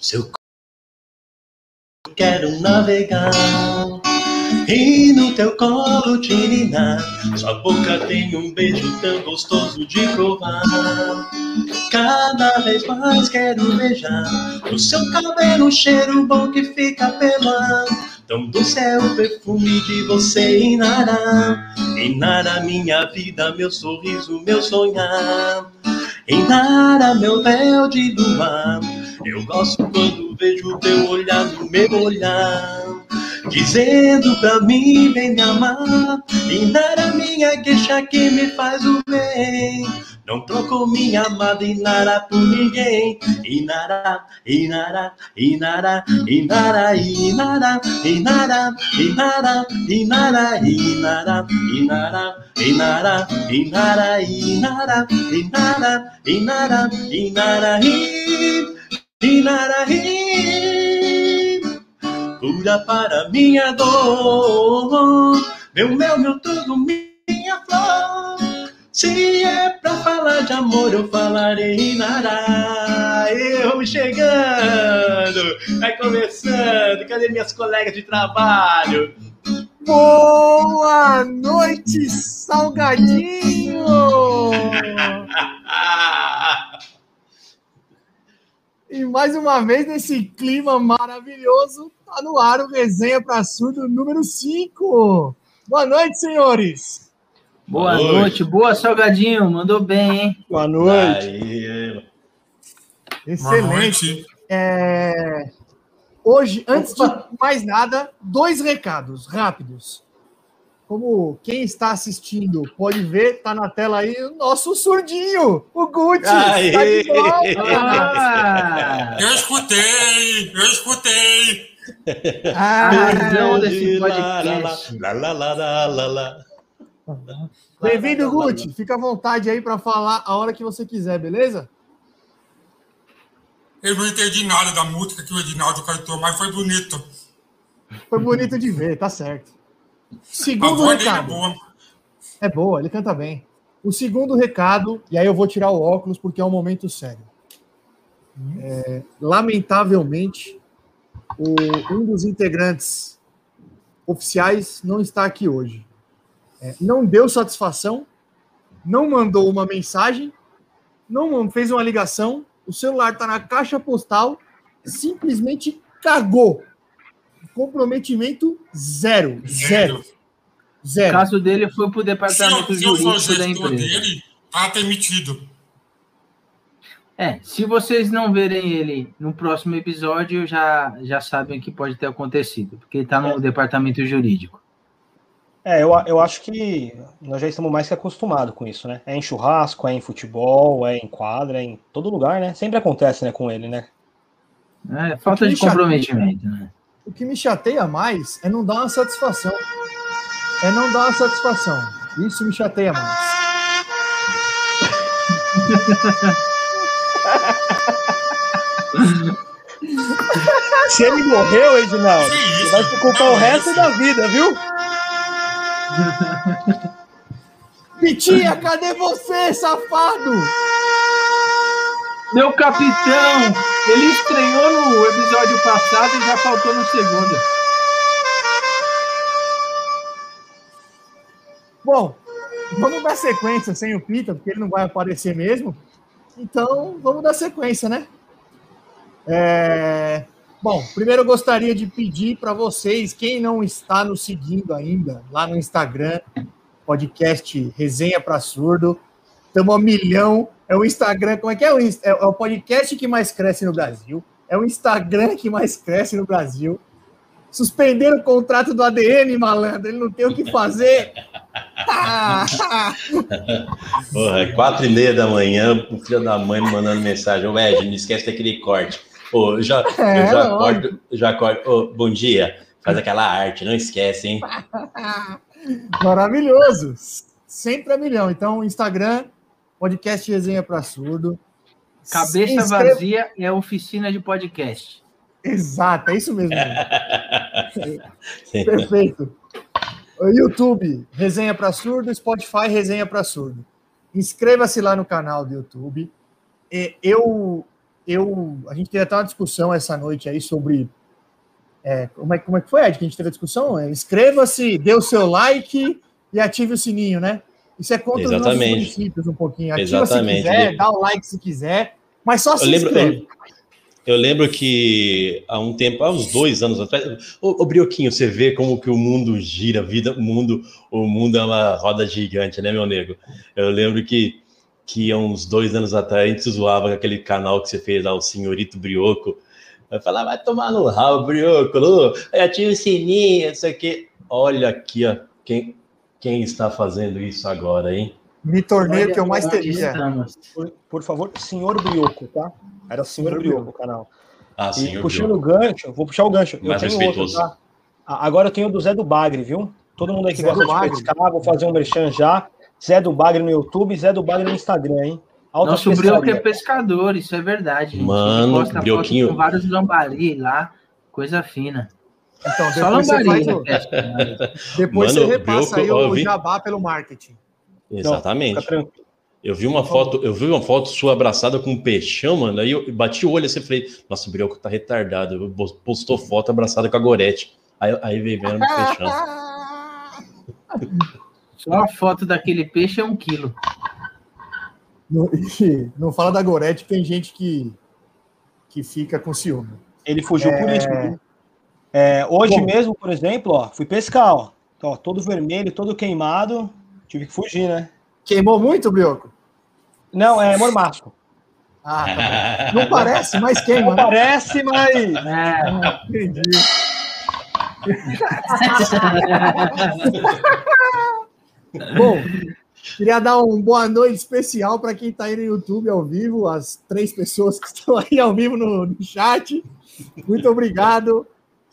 Seu quero navegar e no teu colo tirinar. Sua boca tem um beijo tão gostoso de provar. Cada vez mais quero beijar o seu cabelo, um cheiro bom que fica pelo. Tão doce é o perfume de você, Inara. Inara, minha vida, meu sorriso, meu sonhar. Inara, meu véu de luar. Eu gosto quando vejo teu olhar no meu olhar. Dizendo pra mim, vem me amar. Inara, minha queixa que me faz o bem. Não troco minha amada Inara por ninguém. Inara, Inara, Inara, Inara, Inara, Inara, Inara, Inara, Inara, Inara, Inara, Inara, Inara, Inara, Inara, Inara, Inara, cura para minha dor. Meu mel, meu tudo, minha flor. Se é pra falar de amor, eu falarei Nará. Eu chegando, vai começando. Cadê minhas colegas de trabalho? Boa noite, Salgadinho! e mais uma vez, nesse clima maravilhoso, tá no ar o Resenha para Surdo número 5. Boa noite, senhores! Boa, Boa noite. noite. boa Salgadinho, mandou bem, hein? Boa noite. Aí. Excelente. Boa noite. É... Hoje, antes de mais nada, dois recados rápidos. Como quem está assistindo pode ver, tá na tela aí o nosso surdinho, o Gucci. Tá ah. Eu escutei, eu escutei. Ah, desse podcast. Lá, lá, lá, lá, lá, lá. Bem-vindo, Guti. Fica à vontade aí para falar a hora que você quiser, beleza? Eu não entendi nada da música que o Edinaldo cantou, mas foi bonito. Foi bonito de ver, tá certo. Segundo recado. É boa. é boa, ele canta bem. O segundo recado, e aí eu vou tirar o óculos porque é um momento sério. É, lamentavelmente, o, um dos integrantes oficiais não está aqui hoje é, não deu satisfação, não mandou uma mensagem, não fez uma ligação, o celular está na caixa postal, simplesmente cagou. Comprometimento zero. Zero. Zero. O caso dele foi para o departamento se, jurídico se da empresa. dele, está demitido. É, se vocês não verem ele no próximo episódio, já, já sabem o que pode ter acontecido, porque ele está no é. departamento jurídico. É, eu, eu acho que nós já estamos mais que acostumados com isso, né? É em churrasco, é em futebol, é em quadra, é em todo lugar, né? Sempre acontece, né, com ele, né? É, falta de comprometimento, né? O que me chateia mais é não dar uma satisfação. É não dar uma satisfação. Isso me chateia mais. Se ele morreu, Edinaldo, você vai se culpar o resto da vida, viu? Pitinha, cadê você, safado? Meu capitão, ele estreou no episódio passado e já faltou no segundo. Bom, vamos dar sequência sem o Pita, porque ele não vai aparecer mesmo. Então, vamos dar sequência, né? É... Bom, primeiro eu gostaria de pedir para vocês, quem não está nos seguindo ainda, lá no Instagram, podcast Resenha para Surdo, estamos a milhão. É o Instagram, como é que é? É o podcast que mais cresce no Brasil. É o Instagram que mais cresce no Brasil. Suspenderam o contrato do ADN, malandro. Ele não tem o que fazer. Porra, é quatro e meia da manhã, o filho da mãe me mandando mensagem. Ô, Ed, não esquece daquele corte. Oh, já, é, eu já acordo, já acordo. Oh, bom dia. Faz aquela arte, não esquece, hein? Maravilhoso. Sempre a milhão. Então, Instagram, podcast resenha para surdo. Cabeça vazia é oficina de podcast. Exato, é isso mesmo. Perfeito. YouTube, resenha para surdo, Spotify, resenha para surdo. Inscreva-se lá no canal do YouTube. Eu eu, a gente teve até uma discussão essa noite aí sobre. É, como, é, como é que foi, Ed, que a gente teve a discussão? É, Inscreva-se, dê o seu like e ative o sininho, né? Isso é contra Exatamente. os nossos princípios um pouquinho. Ativa Exatamente. se quiser, dá o like se quiser, mas só se Eu lembro, inscreve. eu, eu lembro que há um tempo, há uns dois anos atrás, ô, ô Brioquinho, você vê como que o mundo gira, a vida, o mundo, o mundo é uma roda gigante, né, meu nego? Eu lembro que, que há uns dois anos atrás a gente zoava com aquele canal que você fez lá, o Senhorito Brioco. Vai falar, vai tomar no rabo, Brioco, ativa o sininho, isso aqui. Olha aqui, ó, quem, quem está fazendo isso agora, hein? Me tornei o que eu mais temia. Por, por favor, senhor Brioco, tá? Era o senhor Senhor Brioco o canal. Ah, E senhor puxando Brioco. o gancho, vou puxar o gancho. Eu Mais tenho outro, respeitoso. tá? A- Agora eu tenho o do Zé do Bagre, viu? Todo mundo aí que Zé gosta de Bagre. pescar, vou fazer um merchan já. Zé do Bagre no YouTube, Zé do Bagre no Instagram, hein? Alta Nosso Brioco é pescaria. pescador, isso é verdade. gente. Mano, Brioquinho. com vários lambari lá, coisa fina. Então, Só depois você, faz né, o, né? depois Mano, você repassa Brioco, aí o eu vi- jabá pelo marketing. Exatamente. Fica tranquilo. Eu vi uma foto, eu vi uma foto sua abraçada com um peixão, mano. Aí eu bati o olho assim e falei, nossa, o Brioco tá retardado. Eu Postou foto abraçada com a Gorete. Aí, aí veio vendo o peixão. Só a foto daquele peixe é um quilo. Não, não fala da Gorete, tem gente que, que fica com ciúme. Ele fugiu por isso. viu? É, hoje Bom. mesmo, por exemplo, ó, fui pescar, ó. Ó, todo vermelho, todo queimado. Tive que fugir, né? Queimou muito, Brioco? Não, é mormasco. Ah, tá. Não parece, mas queima, Não né? parece, mas. É, Entendi. Bom, queria dar uma boa noite especial para quem está aí no YouTube ao vivo, as três pessoas que estão aí ao vivo no, no chat. Muito obrigado.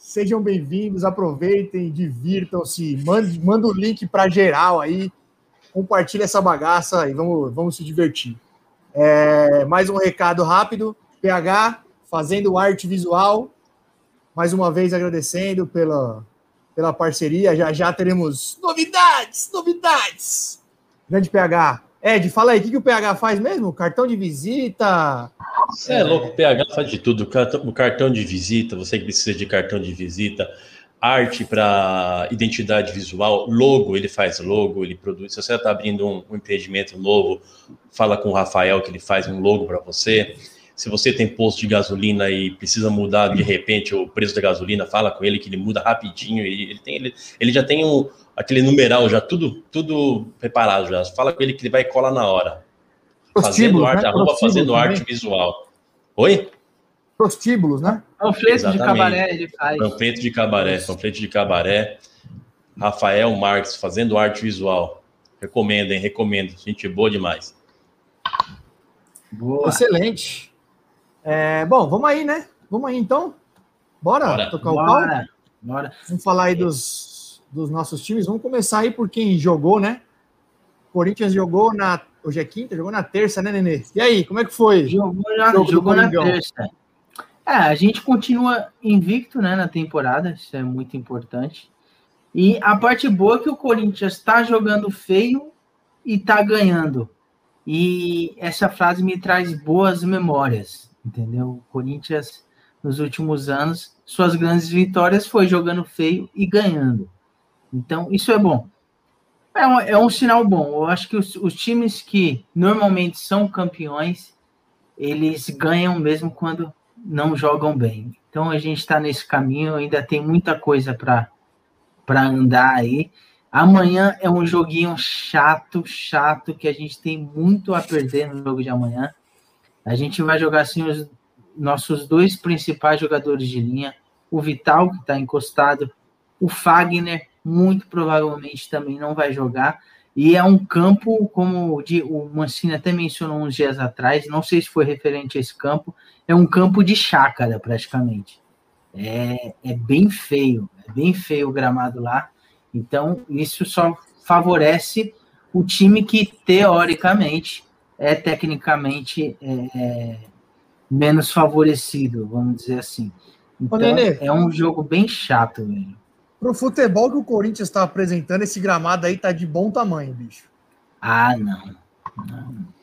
Sejam bem-vindos, aproveitem, divirtam-se, manda, manda o link para geral aí, compartilha essa bagaça e vamos, vamos se divertir. É, mais um recado rápido, PH fazendo arte visual, mais uma vez agradecendo pela, pela parceria. Já já teremos novidades, novidades. Grande PH. Ed, fala aí, o que, que o PH faz mesmo? Cartão de visita? Você é louco, o PH faz de tudo. O cartão, de visita, você que precisa de cartão de visita, arte para identidade visual, logo, ele faz logo, ele produz. Se você está abrindo um, um empreendimento novo, fala com o Rafael que ele faz um logo para você. Se você tem posto de gasolina e precisa mudar de repente o preço da gasolina, fala com ele que ele muda rapidinho. Ele, ele, tem, ele, ele já tem um, aquele numeral, já tudo, tudo preparado. Já. Fala com ele que ele vai colar na hora. Fazendo Prostíbulos, arte, né? arroba fazendo também. arte visual. Oi? Prostíbulos, né? panfleto de Exatamente. cabaré ele faz. Panfleto de cabaré, panfleto de cabaré. Rafael Marques, fazendo arte visual. Recomendo, hein? Recomendo. Gente boa demais. Boa. Excelente. É, bom, vamos aí, né? Vamos aí então. Bora, Bora. tocar o pau? Bora, bora. Vamos falar aí dos, dos nossos times. Vamos começar aí por quem jogou, né? Corinthians jogou na. Hoje é quinta, jogou na terça, né, Nenê? E aí, como é que foi? Jogou, do jogou na terça. É, a gente continua invicto né, na temporada, isso é muito importante. E a parte boa é que o Corinthians está jogando feio e está ganhando. E essa frase me traz boas memórias, entendeu? O Corinthians, nos últimos anos, suas grandes vitórias foi jogando feio e ganhando. Então, isso é bom. É um, é um sinal bom. Eu acho que os, os times que normalmente são campeões, eles ganham mesmo quando não jogam bem. Então a gente está nesse caminho, ainda tem muita coisa para andar aí. Amanhã é um joguinho chato, chato, que a gente tem muito a perder no jogo de amanhã. A gente vai jogar assim os nossos dois principais jogadores de linha, o Vital, que está encostado, o Fagner, muito provavelmente também não vai jogar. E é um campo, como o Mancini até mencionou uns dias atrás, não sei se foi referente a esse campo, é um campo de chácara, praticamente. É, é bem feio, é bem feio o gramado lá. Então, isso só favorece o time que, teoricamente, é tecnicamente é, é, menos favorecido, vamos dizer assim. Então, Nenê. é um jogo bem chato, velho. Pro futebol que o Corinthians está apresentando, esse gramado aí tá de bom tamanho, bicho. Ah, não.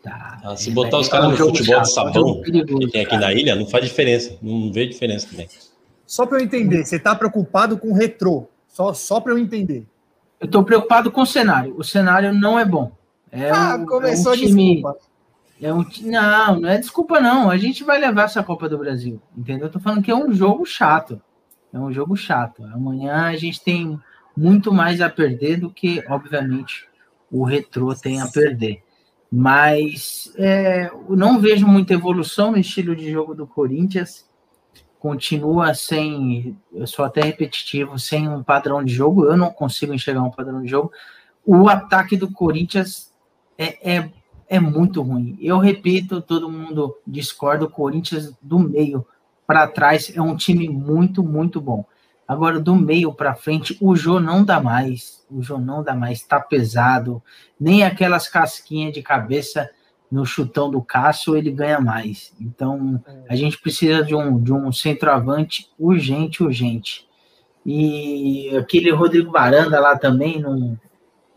Tá. Ah, se botar os caras no futebol chato, de sabão que tem aqui na ilha, não faz diferença. Não vê diferença também. Só para eu entender, você está preocupado com o retrô. Só, só para eu entender. Eu estou preocupado com o cenário. O cenário não é bom. É ah, um, começou é um time, desculpa. É um, não, não é desculpa, não. A gente vai levar essa Copa do Brasil. Entendeu? Eu tô falando que é um jogo chato. É um jogo chato. Amanhã a gente tem muito mais a perder do que, obviamente, o retrô tem a perder. Mas é, não vejo muita evolução no estilo de jogo do Corinthians. Continua sem, eu sou até repetitivo, sem um padrão de jogo. Eu não consigo enxergar um padrão de jogo. O ataque do Corinthians é, é é muito ruim. Eu repito, todo mundo discorda, o Corinthians do meio para trás é um time muito, muito bom. Agora, do meio para frente, o Jô não dá mais. O Jô não dá mais, tá pesado. Nem aquelas casquinhas de cabeça no chutão do Cássio ele ganha mais. Então, a gente precisa de um, de um centroavante urgente, urgente. E aquele Rodrigo Baranda lá também não,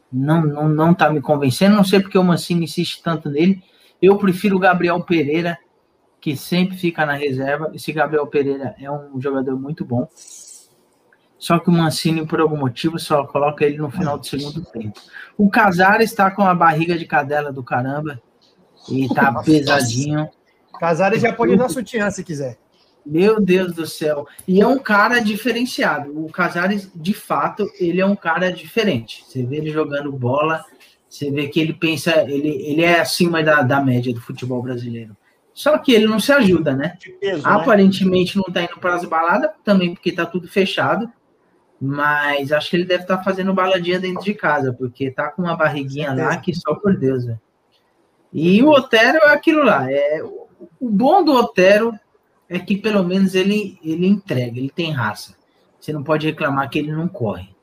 não, não, não tá me convencendo. Não sei porque o Mancini insiste tanto nele. Eu prefiro o Gabriel Pereira, que sempre fica na reserva. Esse Gabriel Pereira é um jogador muito bom. Só que o Mancini, por algum motivo, só coloca ele no final do segundo tempo. O Casares está com a barriga de cadela do caramba. E tá pesadinho. Casares já pode dar sutiã se quiser. Meu Deus do céu. E é um cara diferenciado. O Casares, de fato, ele é um cara diferente. Você vê ele jogando bola, você vê que ele pensa, ele, ele é acima da, da média do futebol brasileiro. Só que ele não se ajuda, né? Peso, né? Aparentemente né? não tá indo para as baladas, também porque tá tudo fechado. Mas acho que ele deve estar tá fazendo baladinha dentro de casa, porque tá com uma barriguinha lá que só por Deus, velho. E o Otero é aquilo lá. É, o bom do Otero é que pelo menos ele, ele entrega, ele tem raça. Você não pode reclamar que ele não corre.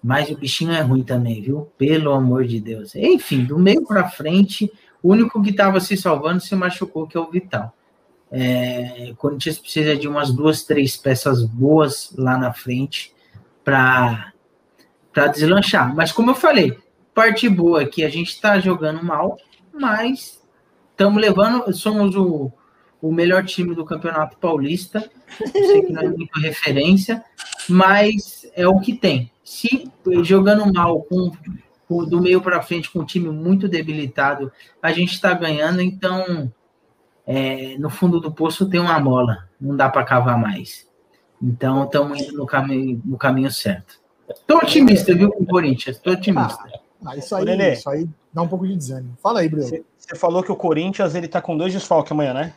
Mas o bichinho é ruim também, viu? Pelo amor de Deus. Enfim, do meio para frente, o único que estava se salvando se machucou, que é o Vital. É, o Corinthians precisa de umas duas, três peças boas lá na frente para deslanchar. Mas como eu falei, parte boa é que a gente está jogando mal, mas estamos levando, somos o o melhor time do Campeonato Paulista. Sei que não é muita referência, mas é o que tem. Se jogando mal com do meio para frente com um time muito debilitado, a gente está ganhando, então é, no fundo do poço tem uma mola, não dá para cavar mais. Então estamos indo no caminho, no caminho certo. Estou otimista, viu, com o Corinthians? Estou otimista. Ah, isso, aí, isso aí dá um pouco de desânimo. Fala aí, Bruno. Você falou que o Corinthians ele tá com dois desfalques amanhã, né?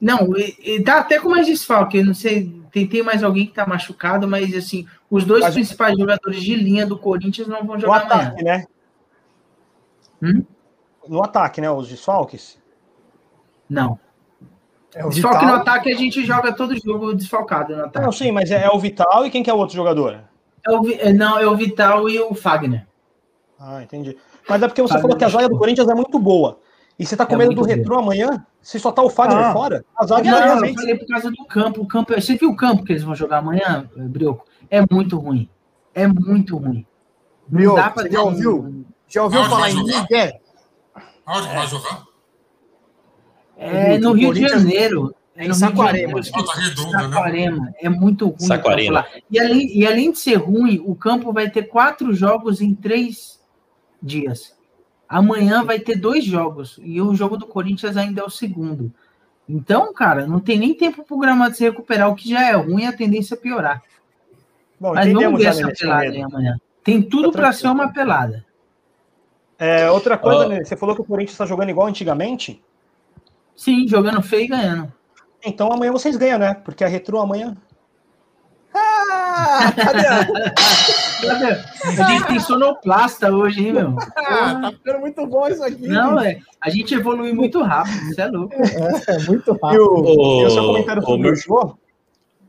Não, e, tá até com mais desfalque. Não sei, tem, tem mais alguém que tá machucado, mas assim, os dois mas, principais jogadores de linha do Corinthians não vão jogar no ataque, amanhã. né? Hum? No ataque, né? Os desfalques? Não. É o Desfalque Vital. no ataque a gente joga todo jogo desfalcado no ataque. Não, sim, mas é, é o Vital e quem que é o outro jogador? É o, é, não, é o Vital e o Fagner. Ah, entendi. Mas é porque você Fagner falou que a zaga do Corinthians é muito boa. E você tá com é medo do retrô amanhã? Se só tá o Fagner ah, fora? A zaga não, é não, eu falei por causa do campo. O campo. Você viu o campo que eles vão jogar amanhã, Brioco? É muito ruim. É muito ruim. Brioco, você já ouviu? Já ouviu Onde falar em Miguel? Onde vai jogar? É no Rio de Janeiro. É no Saquarema. Saquarema. Né? É muito ruim. Saquarema. E além, e além de ser ruim, o campo vai ter quatro jogos em três dias. Amanhã vai ter dois jogos e o jogo do Corinthians ainda é o segundo. Então, cara, não tem nem tempo pro gramado se recuperar, o que já é ruim, a tendência é piorar. Bom, Mas vamos ver essa pelada aí amanhã. Tem tudo para ser uma pelada. É, outra coisa, oh. né, você falou que o Corinthians está jogando igual antigamente? Sim, jogando feio e ganhando. Então amanhã vocês ganham, né? Porque a Retro amanhã. Ah, cadê? A gente tem sonoplasta hoje, hein, meu? Ah, tá ficando muito bom isso aqui. Não, é. A gente evolui muito rápido, isso é louco. É, é muito rápido. E o, e o seu comentário sobre o, o show?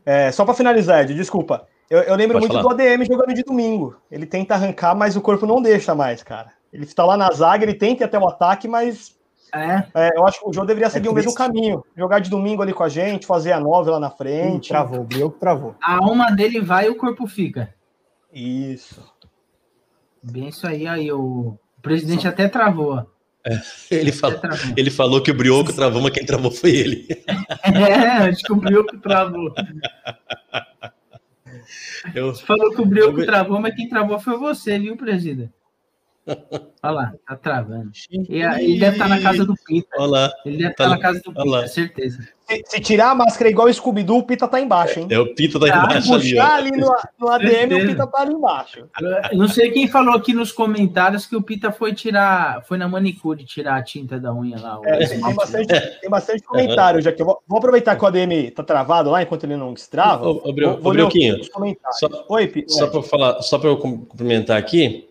É, só para finalizar, Ed, desculpa. Eu, eu lembro Pode muito falar. do ADM jogando de domingo. Ele tenta arrancar, mas o corpo não deixa mais, cara. Ele está lá na zaga, ele tenta ir até o ataque, mas é. é. eu acho que o João deveria é seguir é o mesmo caminho. Jogar de domingo ali com a gente, fazer a nove lá na frente. Hum, travou, o Brioco travou. A alma dele vai e o corpo fica. Isso. Bem isso aí, aí o, presidente Só... até travou. É, ele, falou, ele falou que o Brioco travou, mas quem travou foi ele. É, acho que o Brioco travou. Eu... Falou que o Brioco eu... travou, mas quem travou foi você, viu, presidente? Olha lá, tá travando. E, ele deve estar na casa do Pita. Olha lá. Ele deve tá estar na casa do Pita, certeza. Se, se, tirar a máscara igual o Scooby-Doo, o Pita tá embaixo, hein? É, o Pita tá embaixo ali. ali no, no ADM, certeza. o Pita tá ali embaixo. Eu não sei quem falou aqui nos comentários que o Pita foi tirar, foi na manicure tirar a tinta da unha lá. É, tem, bastante, tem bastante comentário, já que eu vou, vou, aproveitar que o ADM tá travado lá enquanto ele não destrava. Ô, ô, vou, vou Brioquinho, só, Oi, Pita. Só para falar, só para eu cumprimentar aqui,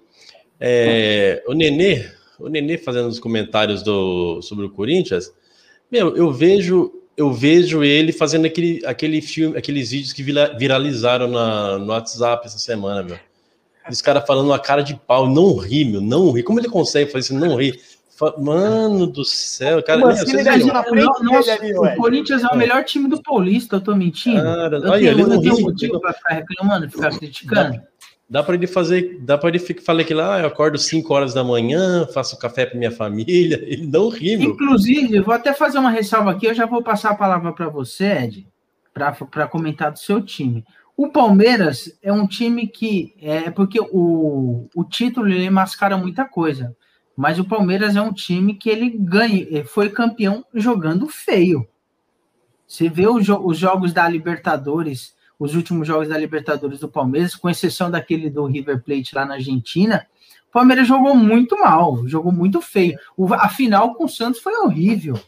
é, o Nenê, o Nenê fazendo os comentários do, sobre o Corinthians, meu, eu vejo, eu vejo ele fazendo aquele, aquele filme, aqueles vídeos que viralizaram na, no WhatsApp essa semana, meu. Esse cara falando uma cara de pau, não ri, meu, não ri. Como ele consegue fazer isso, não ri? Mano do céu, cara. Mas, meu, nossa, ali, o Corinthians é o melhor time do Paulista, eu tô mentindo. Cara, eu olha, tenho, ele não eu ri, motivo pra ficar reclamando, ficar criticando. Dá para ele fazer, dá para ele falar que lá, ah, eu acordo 5 horas da manhã, faço café para minha família, ele não ri. Inclusive, vou até fazer uma ressalva aqui, eu já vou passar a palavra para você, Ed, para comentar do seu time. O Palmeiras é um time que é porque o, o título ele mascara muita coisa, mas o Palmeiras é um time que ele ganha, foi campeão jogando feio. Você vê os, os jogos da Libertadores os últimos jogos da Libertadores do Palmeiras, com exceção daquele do River Plate lá na Argentina, o Palmeiras jogou muito mal, jogou muito feio. O, a final com o Santos foi horrível.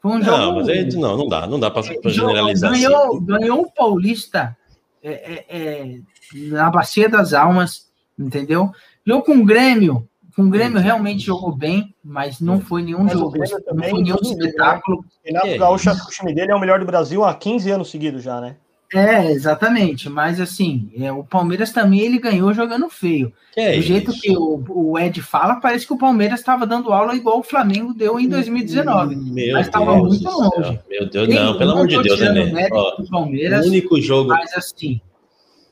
Foi um não, jogo. Mas aí, não, não dá, não dá para generalizar. Ganhou, assim. ganhou o Paulista é, é, é, na Bacia das Almas, entendeu? Jogou com o Grêmio. Com o Grêmio realmente jogou bem, mas não foi nenhum mas jogo, não foi nenhum espetáculo. Renato Gaúcho, o time dele é o melhor do Brasil há 15 anos seguidos já, né? É, exatamente. Mas assim, é, o Palmeiras também ele ganhou jogando feio. Que é Do jeito que o, o, Ed fala, parece que o Palmeiras estava dando aula igual o Flamengo deu em 2019. Meu mas estava muito longe. Meu Deus, não, pelo amor de Deus, né? Palmeiras, o único jogo. Mas assim,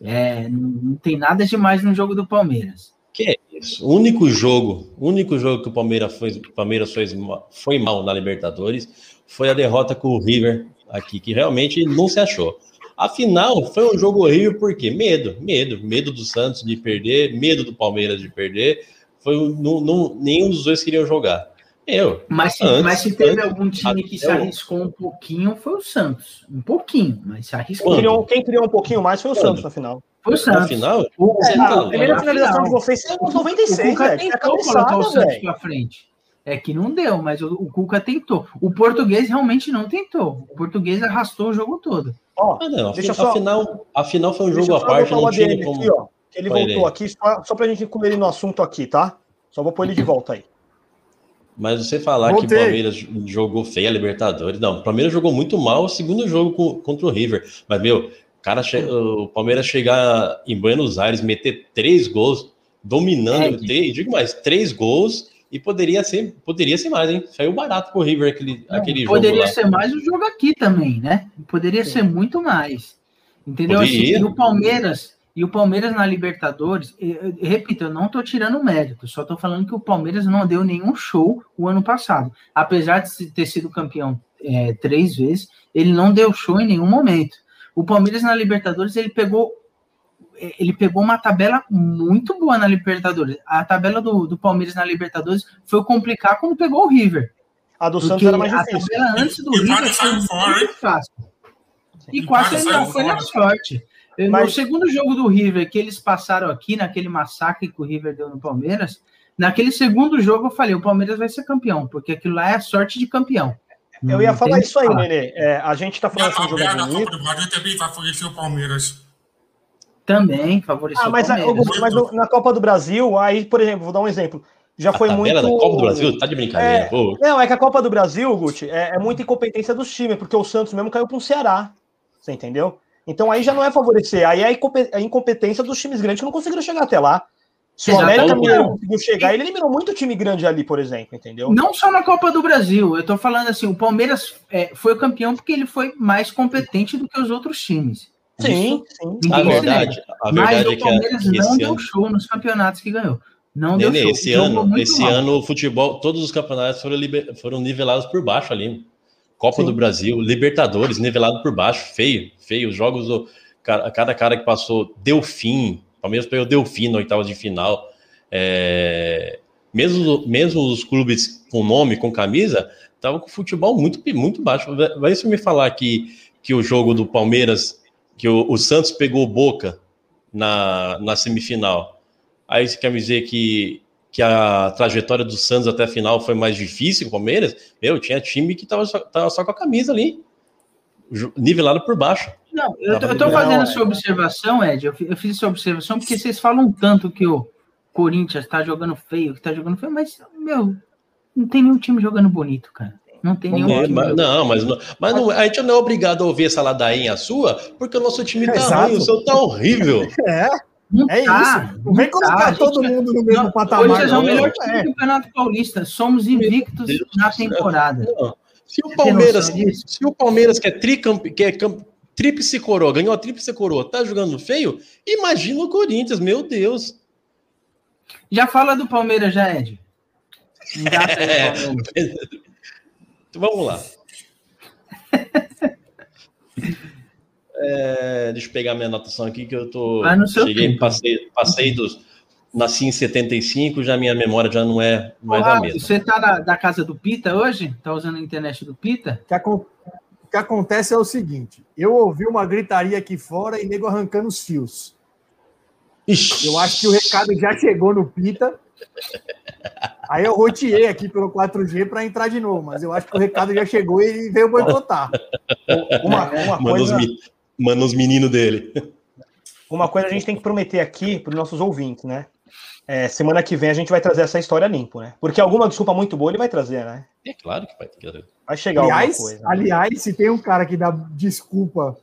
é, não tem nada demais no jogo do Palmeiras. Que é isso? O único jogo, o único jogo que o Palmeiras foi, o Palmeiras foi, foi mal na Libertadores foi a derrota com o River aqui, que realmente não se achou. Afinal, foi um jogo horrível porque medo, medo, medo do Santos de perder, medo do Palmeiras de perder. Foi não, não, nenhum dos dois queriam jogar. Eu. Mas, antes, mas se teve antes, algum time que se arriscou um pouquinho, foi o Santos. Um pouquinho, mas se arriscou. Criou, quem criou um pouquinho mais foi o Quando? Santos na final. Foi o Santos. Na final? O, é, a primeira finalização de vocês foi nos 96, o velho. Tentou colocar o Santos pra frente. É que não deu, mas o, o Cuca tentou. O português realmente não tentou. O português arrastou o jogo todo. Ó, ah, não, deixa só, afinal, afinal foi um jogo à parte, não tinha como... Aqui, ó, ele voltou aqui, só, só pra gente incluir ele no assunto aqui, tá? Só vou pôr ele de volta aí. Mas você falar Voltei. que o Palmeiras jogou feio a Libertadores, não, o Palmeiras jogou muito mal o segundo jogo contra o River. Mas, meu, cara, o Palmeiras chegar em Buenos Aires, meter três gols, dominando, é, três, digo mais, três gols e poderia ser, poderia ser mais, hein? Saiu barato pro River aquele, Não, aquele jogo. Poderia ser mais o jogo aqui também, né? Poderia Sim. ser muito mais. Entendeu? Assim, e o Palmeiras, e o Palmeiras na Libertadores, eu, eu, repito, eu não tô tirando mérito, só tô falando que o Palmeiras não deu nenhum show o ano passado. Apesar de ter sido campeão é, três vezes, ele não deu show em nenhum momento. O Palmeiras na Libertadores, ele pegou ele pegou uma tabela muito boa na Libertadores. A tabela do, do Palmeiras na Libertadores foi complicar quando pegou o River. A do Santos era mais difícil. A tabela antes do e River foi muito fácil. E, e quase não foi na sorte. Mas... No segundo jogo do River, que eles passaram aqui, naquele massacre que o River deu no Palmeiras, naquele segundo jogo eu falei, o Palmeiras vai ser campeão, porque aquilo lá é a sorte de campeão. Eu ia falar isso aí, Nenê. É, a gente tá falando assim de jogo bonito. A Copa do Brasil também vai favorecer o Palmeiras. Também favoreceu ah, mas, o Palmeiras. mas na Copa do Brasil, aí, por exemplo, vou dar um exemplo. Já foi muito. da Copa do Brasil? Tá de brincadeira. É... Não, é que a Copa do Brasil, Guti, é, é muita incompetência dos times, porque o Santos mesmo caiu para um Ceará. Você entendeu? Então aí já não é favorecer, aí é a incompetência dos times grandes que não conseguiram chegar até lá. Se o América Mineiro conseguiu chegar, ele eliminou muito time grande ali, por exemplo, entendeu? Não só na Copa do Brasil, eu tô falando assim, o Palmeiras é, foi o campeão porque ele foi mais competente do que os outros times. Sim, sim. A verdade, a verdade Mas é que o Palmeiras não deu show nos campeonatos que ganhou. Não Nenê, deu esse ano, esse mal. ano o futebol, todos os campeonatos foram, liber, foram nivelados por baixo ali. Copa Sim. do Brasil, Libertadores, nivelado por baixo, feio, feio. Os jogos, do, cada cara que passou, deu fim. Palmeiras pegou deu fim na oitava de final. É, mesmo, mesmo os clubes com nome, com camisa, estavam com futebol muito, muito baixo. Vai isso me falar que, que o jogo do Palmeiras, que o, o Santos pegou Boca na, na semifinal Aí você quer me dizer que, que a trajetória do Santos até a final foi mais difícil com o Palmeiras? Meu, tinha time que tava só, tava só com a camisa ali, nivelado por baixo. Não, eu tô, eu tô fazendo essa observação, Ed. Eu fiz essa observação porque vocês falam tanto que o Corinthians tá jogando feio, que tá jogando feio, mas, meu, não tem nenhum time jogando bonito, cara. Não tem nenhum. É, mas, não, mas, não, mas não, a gente não é obrigado a ouvir essa ladainha sua, porque o nosso time tá ruim, o seu tá horrível. É. Não é tá, isso. Não vem colocar tá, todo gente, mundo no mesmo não, patamar. Hoje é o melhor time é. do Campeonato Paulista. Somos invictos na temporada. Se o Palmeiras, se o Palmeiras que é tricamp, que é tríplice coroa, ganhou a tríplice coroa, tá jogando feio, imagina o Corinthians, meu Deus. Já fala do Palmeiras, já, Ed. É. Vamos lá. É, deixa eu pegar minha anotação aqui que eu tô. Seu cheguei, tempo. passei, passei dos. Nasci em 75, já minha memória já não é mais a mesma. Você tá na, da casa do Pita hoje? Tá usando a internet do Pita? Que o que acontece é o seguinte: eu ouvi uma gritaria aqui fora e nego arrancando os fios. Ixi. Eu acho que o recado já chegou no Pita. Aí eu roteei aqui pelo 4G para entrar de novo, mas eu acho que o recado já chegou e veio boicotar. Uma, uma coisa manda os meninos dele. Uma coisa a gente tem que prometer aqui para os nossos ouvintes, né? É, semana que vem a gente vai trazer essa história limpo, né? Porque alguma desculpa muito boa ele vai trazer, né? É claro que vai trazer. Vai chegar aliás, alguma coisa. Né? Aliás, se tem um cara que dá desculpa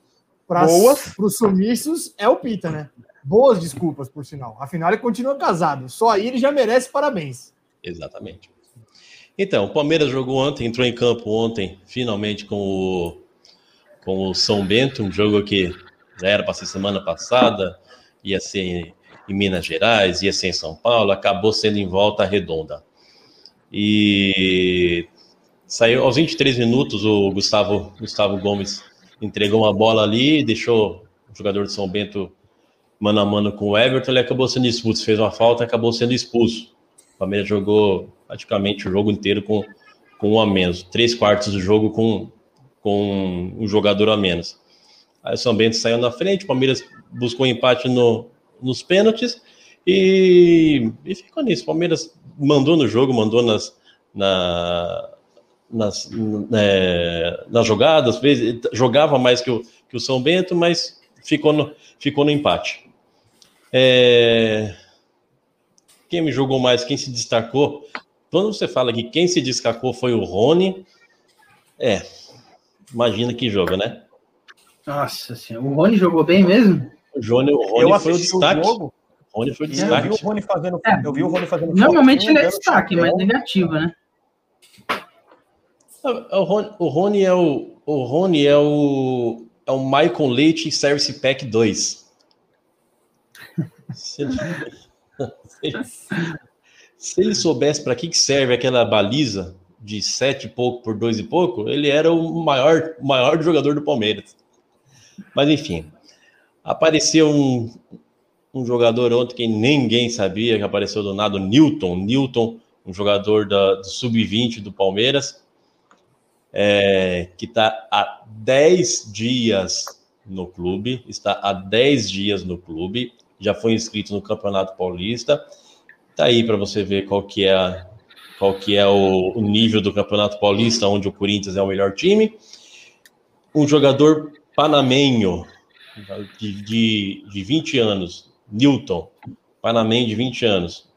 para os sumiços, é o Pita, né? Boas desculpas, por sinal. Afinal, ele continua casado. Só aí ele já merece parabéns. Exatamente. Então, o Palmeiras jogou ontem, entrou em campo ontem, finalmente com o com o São Bento, um jogo que já era para ser semana passada, ia ser em Minas Gerais, ia ser em São Paulo, acabou sendo em volta redonda. E saiu aos 23 minutos, o Gustavo, Gustavo Gomes entregou uma bola ali, deixou o jogador de São Bento mano a mano com o Everton, ele acabou sendo expulso, fez uma falta, acabou sendo expulso. O Palmeiras jogou praticamente o jogo inteiro com, com um a menos, três quartos do jogo com com um jogador a menos. Aí o São Bento saiu na frente, o Palmeiras buscou empate no, nos pênaltis e, e ficou nisso. O Palmeiras mandou no jogo, mandou nas, na, nas, é, nas jogadas, jogava mais que o, que o São Bento, mas ficou no, ficou no empate. É, quem me jogou mais, quem se destacou? Quando você fala que quem se destacou foi o Rony, é, Imagina que jogo, né? Nossa senhora. O Rony jogou bem mesmo? O Rony, o Rony foi o destaque. O jogo. Rony foi o destaque. Eu vi o Rony fazendo. É, eu vi o Rony fazendo. Normalmente ele é destaque, mas negativo, né? O Rony, o Rony é o. O Rony é o. É o Michael Leite Service Pack 2. se, ele, se ele soubesse para que, que serve aquela baliza, de sete e pouco por dois e pouco, ele era o maior, maior jogador do Palmeiras. Mas enfim, apareceu um, um jogador ontem que ninguém sabia que apareceu do nada, o Newton. Newton, um jogador da, do sub-20 do Palmeiras, é, que está há 10 dias no clube, está há 10 dias no clube, já foi inscrito no Campeonato Paulista. Tá aí para você ver qual que é a qual que é o, o nível do Campeonato Paulista, onde o Corinthians é o melhor time. Um jogador panamenho de, de, de 20 anos, Newton, panamenho de 20 anos.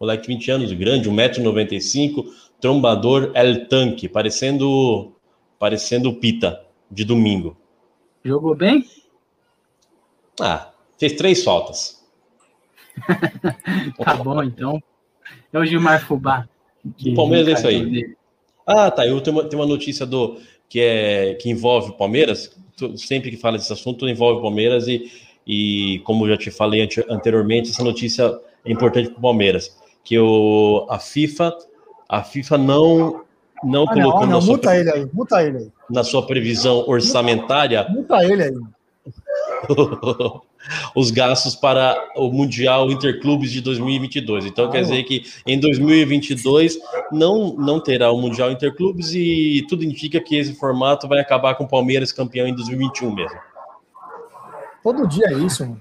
Moleque de 20 anos, grande, 1,95m, trombador El Tanque, parecendo, parecendo o Pita, de domingo. Jogou bem? Ah, fez três faltas. tá bom, então. É o Gilmar Fubá. O Palmeiras é isso aí. Ah, tá. Eu tenho uma, tenho uma notícia do que é que envolve o Palmeiras. Sempre que fala desse assunto, envolve o Palmeiras e, e como já te falei anteriormente, essa notícia é importante para o Palmeiras. que o, a FIFA a FIFA não não ah, colocou não, não, muta ele aí, muta ele aí. Na sua previsão orçamentária. Muta ele aí. os gastos para o Mundial Interclubes de 2022. Então ah, quer dizer que em 2022 não, não terá o Mundial Interclubes e tudo indica que esse formato vai acabar com o Palmeiras campeão em 2021 mesmo. Todo dia é isso, mano.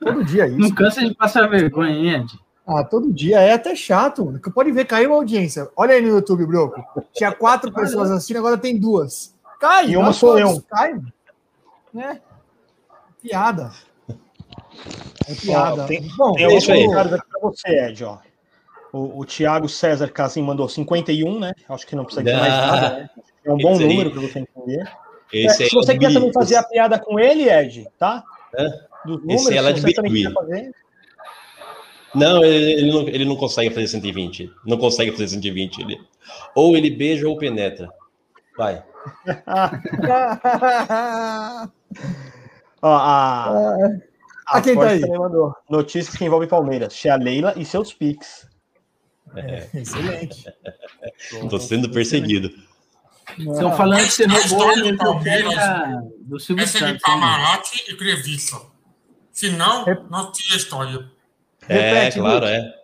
Todo dia é isso. Não cansa de passar vergonha, hein, Ed? Ah, todo dia é até chato. Mano. Pode ver, caiu a audiência. Olha aí no YouTube, Broco. Tinha quatro pessoas assistindo, agora tem duas. Cai, e uma sou eu. Cai. É. Piada. É piada. Ó, tem, Bom, tem alguns comentários aqui para você, Ed. Ó. O, o Thiago César Casim mandou 51, né? Acho que não precisa de mais nada. Né? É um bom esse número para você entender. É, se você quer também fazer a piada com ele, Ed, tá? É? Dos números, esse é lá de você também quer fazer. Não ele, ele, não, ele não consegue fazer 120. Não consegue fazer 120. Ele, ou ele beija ou penetra. Vai. Ó, a, a, a quem tá aí? mandou notícias que envolvem Palmeiras. Tia Leila e seus pics. É. Excelente. Estou sendo perseguido. Estão falando que você roubou o Palmeiras do Silvio Essa é de Camarate e Crevissa. Se não, não tinha história. É, Repete, claro, Gucci. é.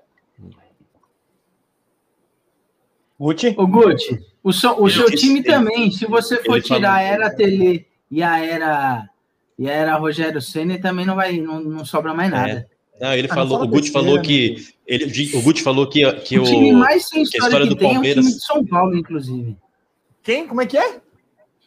Gucci? O Gucci, o, so, o seu time ele, também, se você for tirar a era Tele e a era e a era Rogério Senna, também não vai não, não sobra mais é. nada. É. Não, ele ah, falou, o Gucci falou que ele, o Gucci falou que, que o time mais sem história, história que do tem Palmeiras... é o time de São Paulo, inclusive. Quem? Como é que é?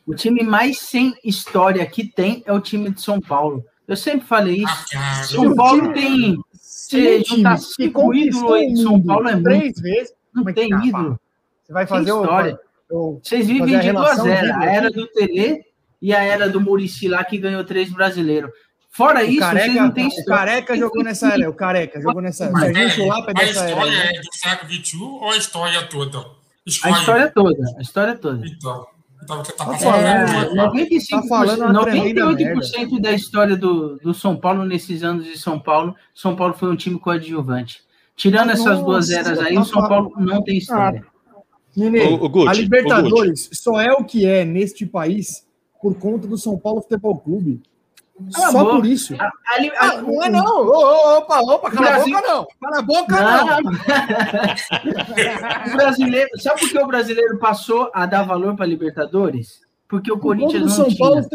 O time mais sem história que tem é o time de São Paulo. Eu sempre falei isso. Ah, São Paulo tem você juntar cinco ídolos aí de São Paulo é muito. Três vezes. Não é tem tá, ídolo. Você vai fazer história. O, Vocês vivem de duas eras. A era do Tele e a era do Murici lá, que ganhou três brasileiros. Fora o isso, careca, vocês não história. O Careca jogou nessa era. O Careca jogou nessa era. Mas, é, Chulapa é a história era. é do século XXI ou a história toda? Escolhe. A história toda. A história toda. Então. Então, tá, tá falando, é, 95, tá falando 98% da história do, do São Paulo nesses anos de São Paulo, São Paulo foi um time coadjuvante. Tirando essas Nossa, duas eras aí, o São Paulo não tem história. Ah, Nenê, o, o Gucci, a Libertadores só é o que é neste país por conta do São Paulo Futebol Clube. Cala Só por isso. A, a, a, ah, não é não. Opa, opa, cala Brasil... a boca não. Cala a boca não. não. o brasileiro, sabe por que o brasileiro passou a dar valor para Libertadores? Porque o Corinthians não São tinha. Paulo Só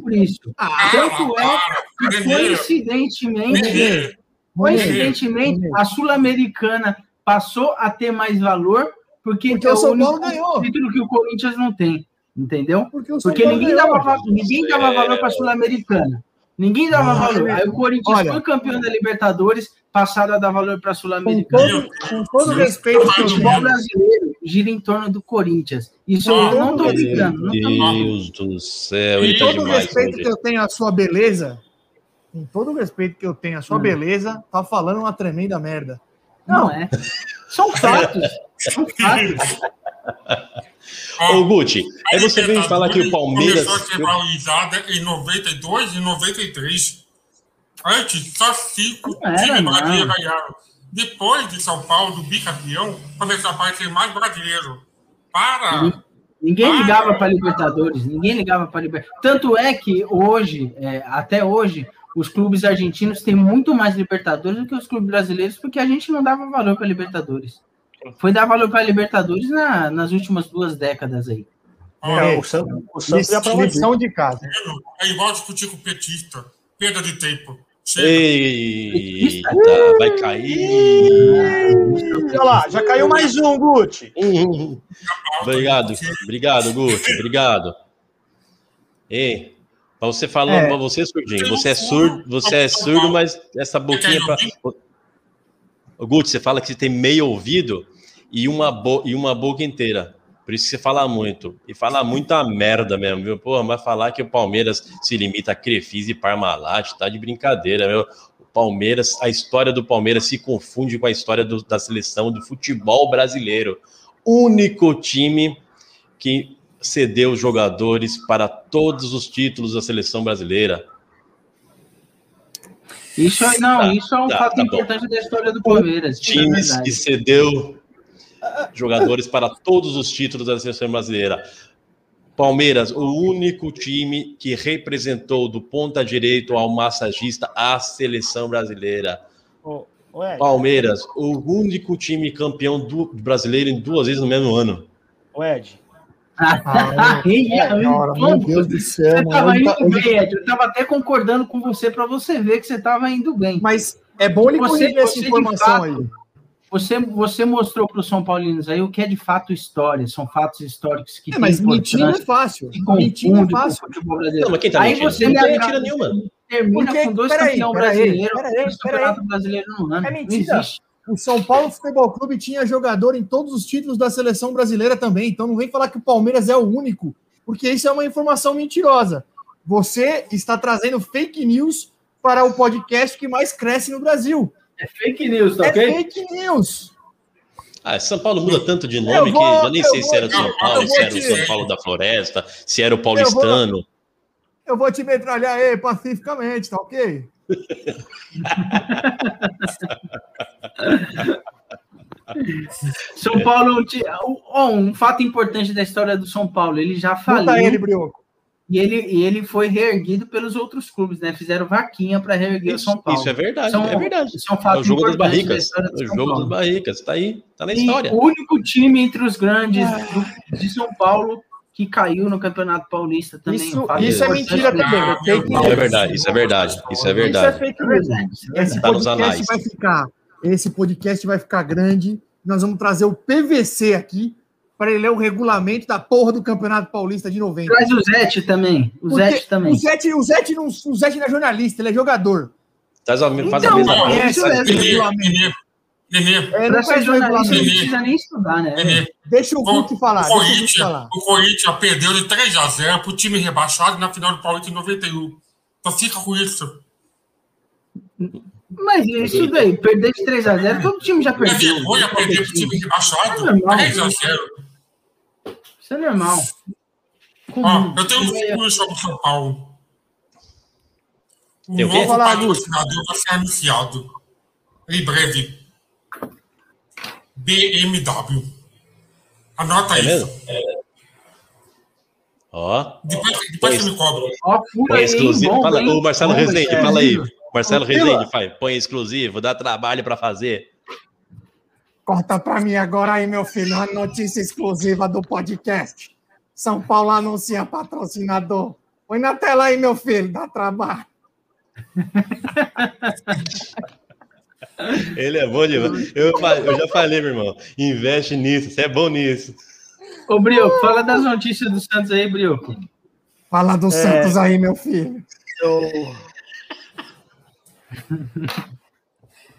por isso. Ah, Tanto é que coincidentemente, coincidentemente, a Sul-Americana passou a ter mais valor porque, porque é o São Paulo ganhou. título que o Corinthians não tem. Entendeu? Porque, Porque ninguém, dava, ninguém dava valor para a Sul-Americana. Ninguém dava valor. Aí o Corinthians Olha, foi campeão da Libertadores, passado a dar valor para a Sul-Americana. Com, com todo, respeito que o futebol brasileiro gira em torno do Corinthians. Isso eu não estou brincando. Meu Deus do céu. Com tá todo o respeito que eu tenho à sua beleza, com todo o respeito que eu tenho à sua não. beleza, tá falando uma tremenda merda. Não, não é. São fatos. São fatos. Ô, Gucci, aí você vem falar que o Palmeiras. Começou a ser valorizada em 92 e 93. Antes, só cinco times brasileiros ganharam. Depois de São Paulo, do bicampeão, começou a aparecer mais brasileiro. Para. Ninguém ligava para Libertadores, ninguém ligava para Libertadores. Tanto é que hoje, é, até hoje, os clubes argentinos têm muito mais Libertadores do que os clubes brasileiros, porque a gente não dava valor para Libertadores. Foi dar valor para a Libertadores na, nas últimas duas décadas aí. É, o Santos, o Santos já lição de casa. É igual discutir com o petista. Perda de tempo. Chega. Eita, vai cair. Olha lá, já caiu mais um, Gucci. obrigado, obrigado, Gucci, obrigado. Ei, para você falando, é. para você surdinho, você é surdo, você é surdo, mas essa boquinha para Gucci, você fala que você tem meio ouvido e uma, bo e uma boca inteira. Por isso que você fala muito. E fala muita merda mesmo, viu? Porra, mas falar que o Palmeiras se limita a Crefis e Parmalat, tá de brincadeira, meu. O Palmeiras, a história do Palmeiras se confunde com a história do, da seleção do futebol brasileiro. Único time que cedeu jogadores para todos os títulos da seleção brasileira. Isso não, tá, isso é um tá, fato tá importante bom. da história do Palmeiras. Times é que cedeu jogadores para todos os títulos da seleção brasileira. Palmeiras, o único time que representou do ponta direito ao massagista a seleção brasileira. Oh, Palmeiras, o único time campeão do brasileiro em duas vezes no mesmo ano. O Ed. Ah, meu Deus do céu. Você estava indo tá- bem, Ed. Eu estava até concordando com você para você ver que você estava indo bem. Mas é bom ele você, corrigir essa informação fato, aí. Você, você mostrou para os São Paulinos aí o que é de fato história, são fatos históricos que é, mas mentir é fácil. Mentir é fácil. Não, mas quem tá aí você não tem mentira nenhuma. Termina Porque, com dois campeões brasileiros, dois campeonatos brasileiros no ano. É mentira. Não existe. O São Paulo Futebol Clube tinha jogador em todos os títulos da seleção brasileira também. Então não vem falar que o Palmeiras é o único, porque isso é uma informação mentirosa. Você está trazendo fake news para o podcast que mais cresce no Brasil. É fake news, tá é ok? É fake news. Ah, São Paulo muda tanto de nome vou, que eu nem sei se era São Paulo, se era o São Paulo da Floresta, se era o paulistano. Eu vou, eu vou te metralhar aí pacificamente, tá ok? São Paulo, um fato importante da história do São Paulo, ele já falou. ele, Brioco. E ele, e ele foi reerguido pelos outros clubes, né? Fizeram vaquinha para reerguer isso, o São Paulo. Isso é verdade, são, é verdade. São é o jogo das barricas. É o jogo das barricas, tá aí, tá na história. E o único time entre os grandes do, de São Paulo que caiu no Campeonato Paulista também. Isso, isso é mentira também. É, é verdade, isso é verdade. Isso é verdade. Isso é fake news. Esse tá podcast vai ficar, esse podcast vai ficar grande. Nós vamos trazer o PVC aqui para ele ler o regulamento da porra do Campeonato Paulista de 90. Traz o Zete também. O Porque Zete também. O Zete, o, Zete não, o Zete não é jornalista, ele é jogador. Faz a, faz então, a mesma coisa. Isso é regulamento. É, não faz jornalista, não precisa nem estudar, né? Deixa o Hulk falar. O Corinthians, o Corinthians perdeu de 3 a 0 para o time rebaixado na final do Paulista em 91. Então fica com isso. Mas isso daí, perder de 3 a 0 todo time já perdeu. É vergonha perder para o time rebaixado. É 3 a 0 isso é normal. Ah, eu tenho um futuro sobre São Paulo. O eu novo patrocinador vai ser anunciado em breve. BMW. Anota é isso. É. Ó. Depois, depois você me cobra. Ó, põe exclusivo. Bom, fala, o Marcelo Rezende, fala aí. Marcelo Rezende, põe exclusivo, dá trabalho para fazer. Corta para mim agora aí, meu filho, uma notícia exclusiva do podcast. São Paulo anuncia patrocinador. Põe na tela aí, meu filho, dá trabalho. Ele é bom demais. Eu, eu já falei, meu irmão. Investe nisso, você é bom nisso. Ô, Brioco, fala das notícias do Santos aí, Brioco. Fala do é... Santos aí, meu filho. Eu...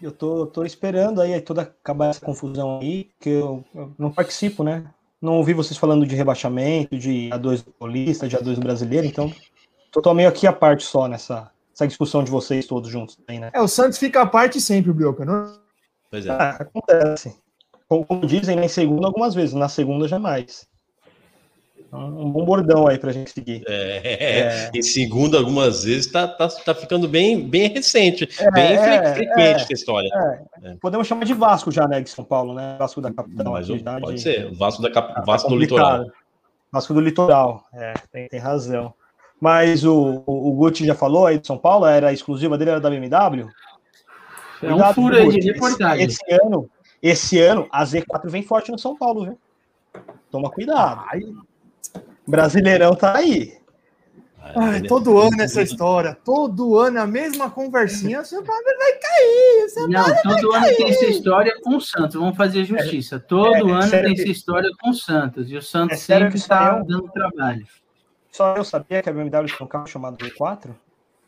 eu tô, tô esperando aí toda acabar essa confusão aí, que eu, eu, não participo, né? Não ouvi vocês falando de rebaixamento, de A2 Paulista, de A2 brasileiro, então tô, tô meio aqui a parte só nessa essa discussão de vocês todos juntos aí, né? É, o Santos fica à parte sempre, Brioca, não? Pois é. Ah, acontece. Como, como dizem, em segunda algumas vezes, na segunda jamais. Um bom bordão aí pra gente seguir. É, é. Em segundo, algumas vezes, tá, tá, tá ficando bem, bem recente, é, bem é, frequente é, essa história. É. É. Podemos chamar de Vasco já, né, de São Paulo, né? Vasco da capital. Mas pode de, ser, Vasco, da cap... Ah, Vasco do litoral. Vasco do litoral, é, tem, tem razão. Mas o, o, o Guti já falou aí de São Paulo, era exclusiva dele, era da BMW. É um furo aí de reportagem. Esse, esse, ano, esse ano, a Z4 vem forte no São Paulo, viu? Toma cuidado. Ai. Brasileirão tá aí. Ai, todo ano essa história, todo ano a mesma conversinha, o São Paulo vai cair. Não, todo ano cair. tem essa história com o Santos, vamos fazer justiça. Todo é, ano tem essa história com o Santos, e o Santos é sempre está dando trabalho. Só eu sabia que a BMW tinha um carro chamado V4?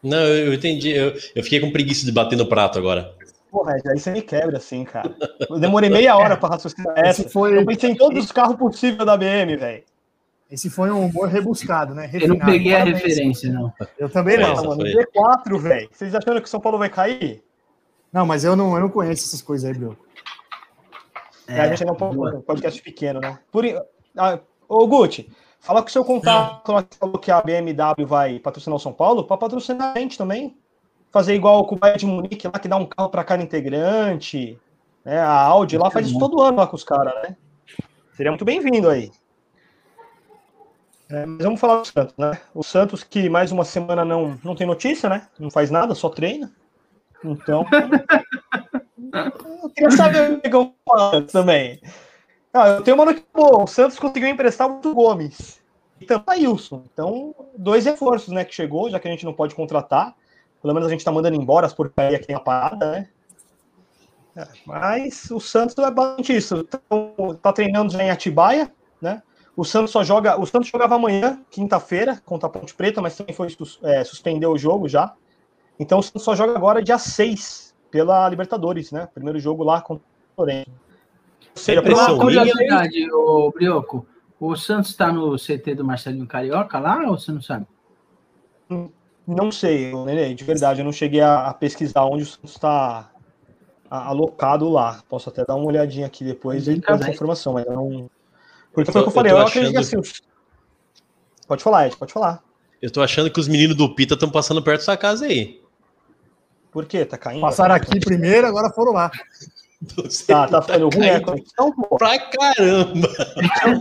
Não, eu, eu entendi, eu, eu fiquei com preguiça de bater no prato agora. Porra, aí você me quebra assim, cara. Eu demorei meia hora para raciocinar essa. Foi... Eu pensei em todos os carros possíveis da BM, velho. Esse foi um humor rebuscado, né? Refinado. Eu não peguei a referência, não. Eu também não, mano. D4, velho. Vocês achando que o São Paulo vai cair? Não, mas eu não, eu não conheço essas coisas aí, Bruno. É, a gente é um podcast pequeno, né? Por, ah, ô, Guti, fala com o seu contato, falou que a BMW vai patrocinar o São Paulo, para patrocinar a gente também. fazer igual com o Bayern de Munique lá, que dá um carro para cada integrante. Né? A Audi lá faz isso todo ano lá com os caras, né? Seria muito bem-vindo aí. É, mas vamos falar do Santos, né? O Santos que mais uma semana não, não tem notícia, né? Não faz nada, só treina. Então. eu queria saber o que eu também. Ah, eu tenho uma notícia boa. O Santos conseguiu emprestar o Gomes e também o Wilson. Então, dois reforços, né? Que chegou, já que a gente não pode contratar. Pelo menos a gente tá mandando embora as porcarias que tem a parada, né? É, mas o Santos é bastante isso. Então, tá treinando já em Atibaia, né? O Santos só joga. O Santos jogava amanhã, quinta-feira, contra a Ponte Preta, mas também foi é, suspendeu o jogo já. Então o Santos só joga agora dia 6 pela Libertadores, né? Primeiro jogo lá contra o Torrent. Seja, uma curiosidade, o Brioco. O Santos está no CT do Marcelinho Carioca lá ou você não sabe? Não sei, de verdade, eu não cheguei a, pesquisar onde o Santos está alocado lá. Posso até dar uma olhadinha aqui depois e trazer essa informação, mas eu não, porque foi o que eu falei, eu, eu achando... acredito assim. Pode falar, Ed, pode falar. Eu tô achando que os meninos do Pita estão passando perto da sua casa aí. Por quê? Tá caindo? Passaram aqui primeiro, agora foram lá. Tá, tá ficando ruim é então, pô. Pra caramba!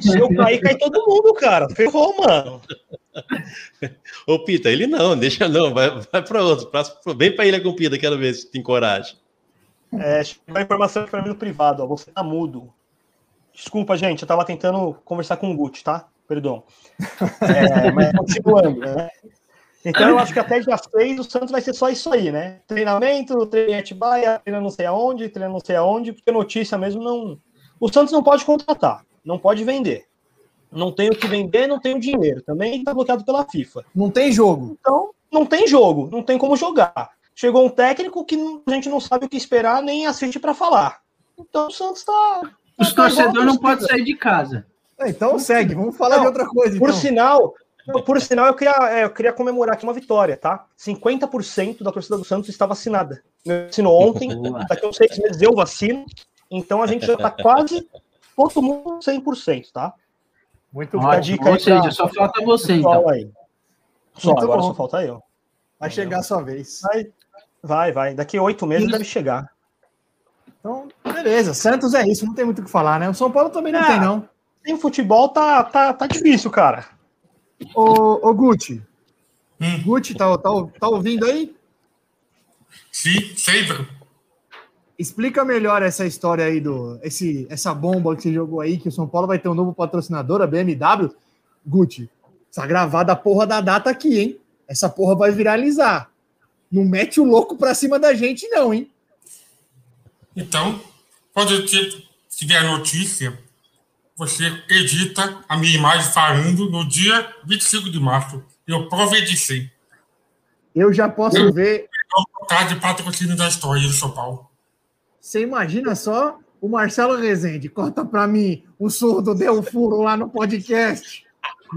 Se eu cair, cai todo mundo, cara. Ferrou, mano. Ô, Pita, ele não, deixa não, vai, vai pra outro. Pra, vem pra Ilha com Pita, quero ver se tem coragem. É, chegou a informação pra mim no privado, ó, você tá mudo. Desculpa, gente, eu estava tentando conversar com o Gucci, tá? Perdão. É, mas continuando, né? Então eu acho que até dia 6 o Santos vai ser só isso aí, né? Treinamento, treino em Atibaia, treino não sei aonde, treino não sei aonde, porque notícia mesmo não. O Santos não pode contratar, não pode vender. Não tem o que vender, não tem o dinheiro. Também está bloqueado pela FIFA. Não tem jogo. Então, não tem jogo, não tem como jogar. Chegou um técnico que a gente não sabe o que esperar, nem assiste para falar. Então o Santos está os torcedores não podem sair de casa. É, então segue, vamos falar não, de outra coisa. Por então. sinal, por sinal, eu queria, é, eu queria comemorar aqui uma vitória, tá? 50% da torcida do Santos está vacinada. Eu vacino ontem, daqui a uns seis meses eu vacino. Então a gente já está quase todo mundo 100%, tá? Muito bom. Dica Ou seja, só falta você, então. Aí. Só, Muito agora bom. só falta eu. Vai chegar a sua vez. Vai, vai. vai. Daqui oito meses deve chegar. Então, beleza. Santos é isso, não tem muito o que falar, né? O São Paulo também não é, tem, não. Sem futebol tá, tá, tá difícil, cara. Ô, ô Gucci. Hum. Gucci, tá, tá, tá ouvindo aí? Sim, sempre. Explica melhor essa história aí do. Esse, essa bomba que você jogou aí, que o São Paulo vai ter um novo patrocinador, a BMW. Gucci, tá gravada a porra da data aqui, hein? Essa porra vai viralizar. Não mete o louco pra cima da gente, não, hein? Então, quando tiver notícia, você edita a minha imagem falando no dia 25 de março. Eu provedicei. Eu já posso eu, ver. Eu de patrocínio da história do São Paulo. Você imagina só o Marcelo Rezende. Corta para mim. O surdo deu um furo lá no podcast.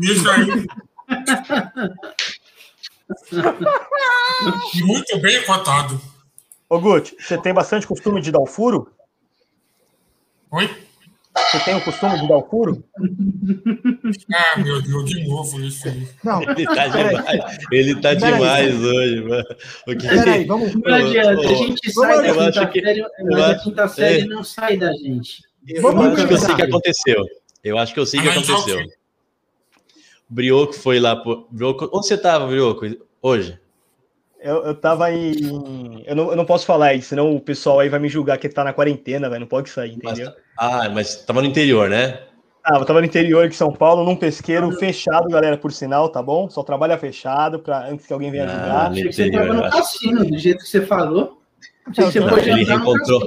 Isso aí. Muito bem contado. Ô, Guti, você tem bastante costume de dar o furo? Oi? Você tem o costume de dar o furo? Ah, meu Deus, de novo isso aí. Não, ele tá demais. Ele tá demais hoje, mano. Peraí, vamos. Não adianta, a gente sai da quinta que... série, mas a quinta série é. não sai da gente. Eu, eu acho que eu sei o que aconteceu. Eu acho que eu sei o que aconteceu. O Brioco foi lá. Pro... Brioco... Onde você tava, Brioco, hoje? Eu, eu tava em. Eu não, eu não posso falar isso, senão o pessoal aí vai me julgar que tá na quarentena, velho. Não pode sair, entendeu? Mas, ah, mas tava no interior, né? Ah, eu tava no interior de São Paulo, num pesqueiro fechado, galera, por sinal, tá bom? Só trabalha fechado para antes que alguém venha ah, julgar. Achei que você tava no cassino, do jeito que você falou. Você não, pode ele reencontrou.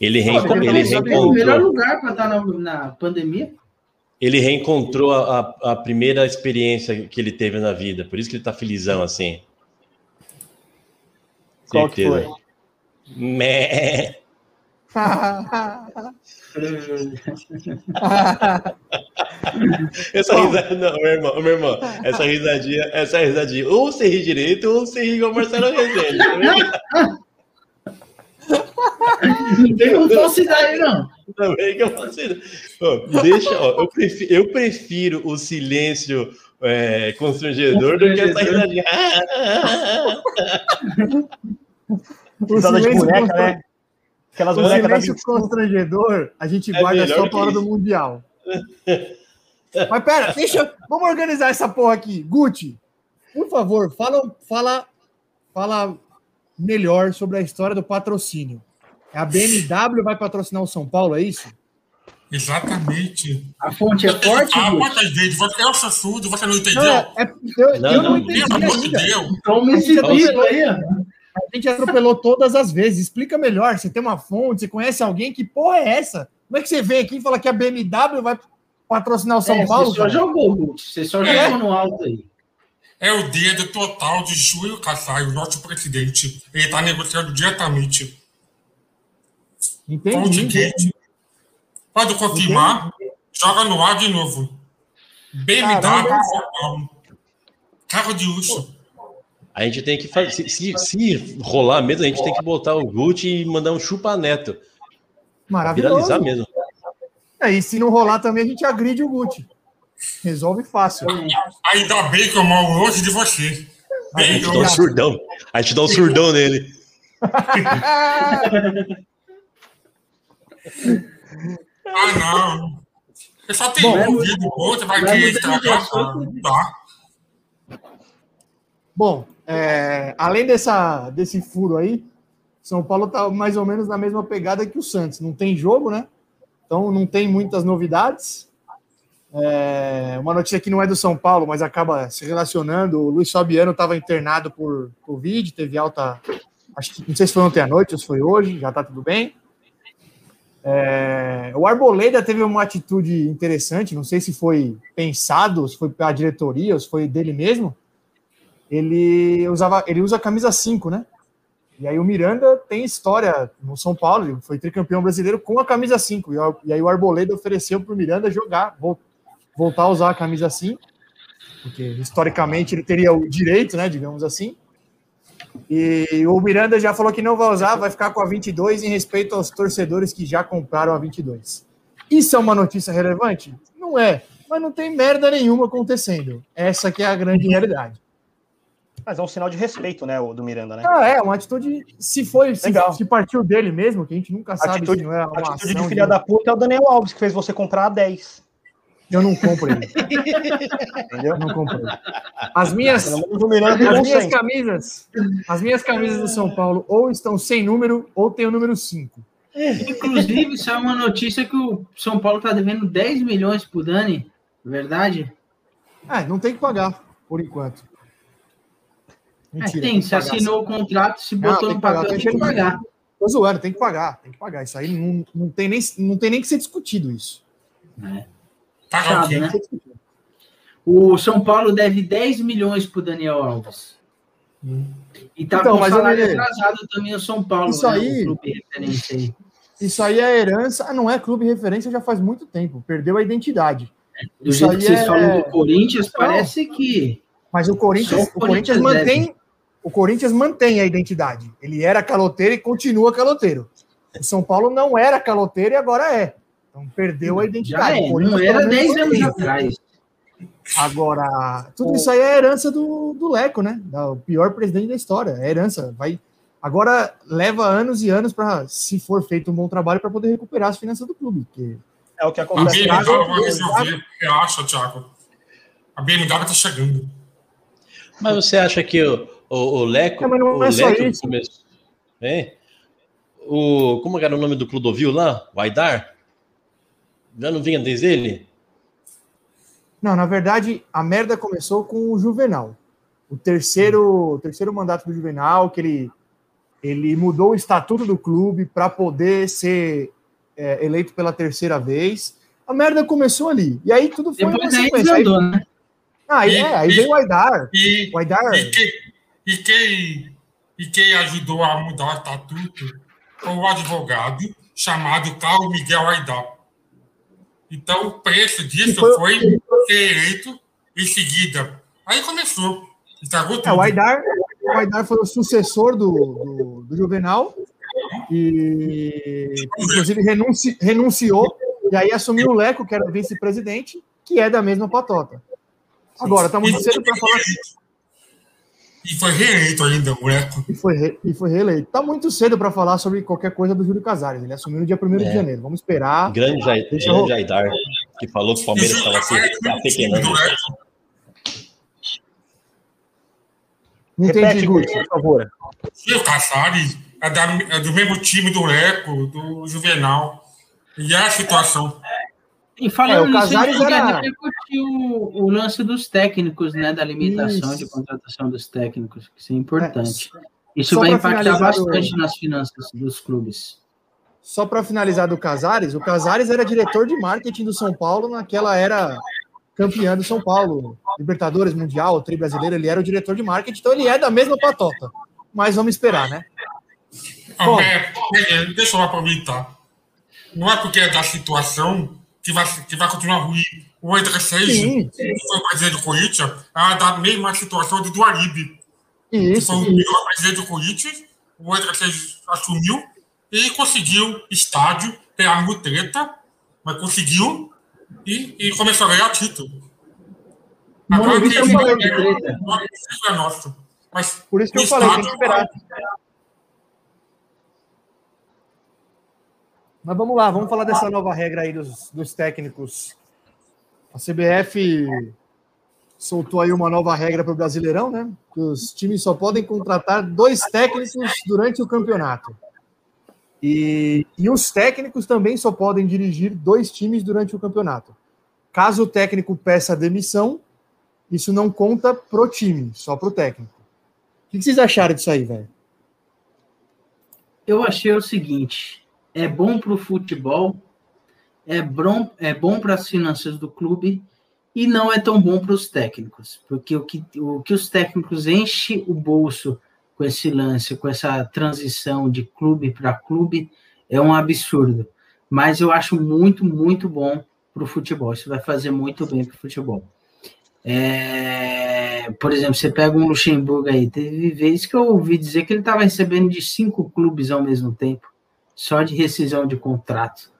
Ele, reenco... ele reencontrou. O melhor lugar para estar na, na pandemia. Ele reencontrou a, a, primeira experiência que ele teve na vida, por isso que ele tá felizão assim. Qual que foi? Mé. essa risada, não, meu irmão, meu irmão, essa risadinha, essa risadinha, ou você ri direito, ou você ri igual Marcelo Rezende. Não tem como falsidade, não. Também que eu faço Deixa, ó, eu prefiro, eu prefiro o silêncio é, constrangedor, do que essa risadinha. Risada de boneca, né? Aquelas o bonecas silêncio constrangedor, a gente é guarda só para hora do Mundial. Mas pera, deixa. Vamos organizar essa porra aqui. Gucci, por favor, fala, fala, fala melhor sobre a história do patrocínio. A BMW vai patrocinar o São Paulo, é isso? Exatamente. A fonte é forte? Ah, quantas vezes? Você é o surdo, você não entendeu? Não, é, é eu, não, eu não, não entendi. Pelo amor de Deus. Então me aí. A gente atropelou todas as vezes. Explica melhor. Você tem uma fonte, você conhece alguém? Que porra é essa? Como é que você vem aqui e fala que a BMW vai patrocinar o São é, Paulo? Você só jogou, Você só é. jogou no alto aí. É o dedo total de Júlio Kassai, o nosso presidente. Ele está negociando diretamente. Entendi. Pode confirmar. Entendi. Joga no ar de novo. BMW Carro de luxo. A gente tem que fazer. Se, se, se, rolar mesmo, a gente tem que botar o Gucci e mandar um chupa neto. Maravilhoso. Viralizar mesmo. É, e se não rolar também, a gente agride o Gucci. Resolve fácil. Ainda bem que eu moro longe de você. a gente dá um surdão. A gente dá um surdão nele. Ah, não. Eu só tenho um vídeo, outro vai estragar. Tá. Bom, é, além dessa, desse furo aí, São Paulo tá mais ou menos na mesma pegada que o Santos. Não tem jogo, né? Então não tem muitas novidades. É, uma notícia que não é do São Paulo, mas acaba se relacionando. O Luiz Fabiano estava internado por Covid, teve alta. Acho que não sei se foi ontem à noite ou se foi hoje, já está tudo bem. É, o Arboleda teve uma atitude interessante, não sei se foi pensado, se foi a diretoria, se foi dele mesmo. Ele usava, ele usa a camisa 5, né? E aí o Miranda tem história no São Paulo, ele foi tricampeão brasileiro com a camisa 5. E aí o Arboleda ofereceu para o Miranda jogar, voltar a usar a camisa 5, porque historicamente ele teria o direito, né, digamos assim. E o Miranda já falou que não vai usar, vai ficar com a 22 em respeito aos torcedores que já compraram a 22. Isso é uma notícia relevante? Não é, mas não tem merda nenhuma acontecendo. Essa que é a grande realidade. Mas é um sinal de respeito, né, o do Miranda, né? Ah, é, uma atitude, se foi, se, se, partiu dele mesmo, que a gente nunca sabe atitude, se não é uma atitude de filha de... da puta é o Daniel Alves, que fez você comprar a 10. Eu não compro ele. Entendeu? Não compro ele. As minhas, as minhas camisas, as minhas camisas do São Paulo ou estão sem número ou tem o número 5. Inclusive, isso é uma notícia que o São Paulo está devendo 10 milhões pro Dani, verdade? É, não tem que pagar, por enquanto. Mentira, é, tem, tem se assinou o contrato, se botou não, no papel, tem que pagar. Tô zoando, tem que pagar, tem que pagar. Isso aí não, não, tem, nem, não tem nem que ser discutido isso. É. Tá né? O São Paulo deve 10 milhões para o Daniel Alves. Hum. E tá então, com mas salário ele... atrasado também o São Paulo. Isso né? aí, aí. Isso aí é herança. Ah, não é clube referência já faz muito tempo. Perdeu a identidade. É, do isso jeito que vocês é... falam do Corinthians, parece que. Mas o Corinthians, o Corinthians, mantém. O Corinthians mantém a identidade. Ele era caloteiro e continua caloteiro. O São Paulo não era caloteiro e agora é. Então perdeu a identidade. É, não era 10 anos atrás. Agora, tudo isso aí é herança do, do Leco, né? O pior presidente da história. É herança. Vai, agora leva anos e anos para, se for feito um bom trabalho, para poder recuperar as finanças do clube. Que é o que acontece. A BMW vai resolver. Você acha, Thiago? A BMW está chegando. Mas você acha que o, o, o Leco. Não, não o é Leco é? O, como era o nome do Clodovil lá? O Aidar? Já não vinha desde ele? Não, na verdade, a merda começou com o Juvenal. O terceiro, o terceiro mandato do Juvenal, que ele, ele mudou o estatuto do clube para poder ser é, eleito pela terceira vez. A merda começou ali. E aí tudo foi Depois uma sequência. Aí, né? ah, e, é, aí e, veio o Aidar. E, o Aidar. E, e, quem, e quem ajudou a mudar o estatuto foi o advogado chamado Carlos Miguel Aidar. Então, o preço disso foi, foi ser eleito em seguida. Aí começou. Estragou tudo. É, o, Aidar, o Aidar foi o sucessor do, do, do Juvenal e, inclusive, renunci, renunciou e aí assumiu o Leco, que era vice-presidente, que é da mesma patota. Agora, tá muito cedo para falar. E foi reeleito ainda, moleque. E foi, re... e foi reeleito. Tá muito cedo para falar sobre qualquer coisa do Júlio Casares. Ele assumiu no dia 1 é. de janeiro. Vamos esperar. Grande, Jair, grande Jaidar, que falou que o Palmeiras estava se apequenando. Não entendi, Guti, por favor. E o Casares é, da, é, do mesmo time do Leco, do Juvenal. E é a situação. E falando é, o Casares nisso, era... o, o lance dos técnicos, né? Da limitação Isso. de contratação dos técnicos, que isso é importante. É. Isso Só vai impactar bastante do... nas finanças dos clubes. Só para finalizar do Casares, o Casares era diretor de marketing do São Paulo naquela era campeã do São Paulo, Libertadores Mundial, Tri Brasileiro, ele era o diretor de marketing, então ele é da mesma patota. Mas vamos esperar, né? Ah, é, é, deixa eu aproveitar. Não é porque é da situação que vai, que vai continuar ruim. O André Seixas, que foi o presidente do Corinthians, é da mesma situação do Duaribe. Isso. Que foi o melhor presidente do Corinthians, o André Seixas assumiu e conseguiu estádio, pela treta, mas conseguiu e, e começou a ganhar título. Agora que eu falei de treta. é nosso. Mas Por isso que eu falei, tem que esperar. Mas vamos lá, vamos falar dessa nova regra aí dos, dos técnicos. A CBF soltou aí uma nova regra para o Brasileirão, né? Que os times só podem contratar dois técnicos durante o campeonato. E, e os técnicos também só podem dirigir dois times durante o campeonato. Caso o técnico peça demissão, isso não conta pro time, só pro técnico. O que vocês acharam disso aí, velho? Eu achei o seguinte: é bom para o futebol, é bom, é bom para as finanças do clube e não é tão bom para os técnicos, porque o que, o que os técnicos enchem o bolso com esse lance, com essa transição de clube para clube, é um absurdo. Mas eu acho muito, muito bom para o futebol. Isso vai fazer muito bem para o futebol. É, por exemplo, você pega um Luxemburgo aí, teve vezes que eu ouvi dizer que ele estava recebendo de cinco clubes ao mesmo tempo, só de rescisão de contrato.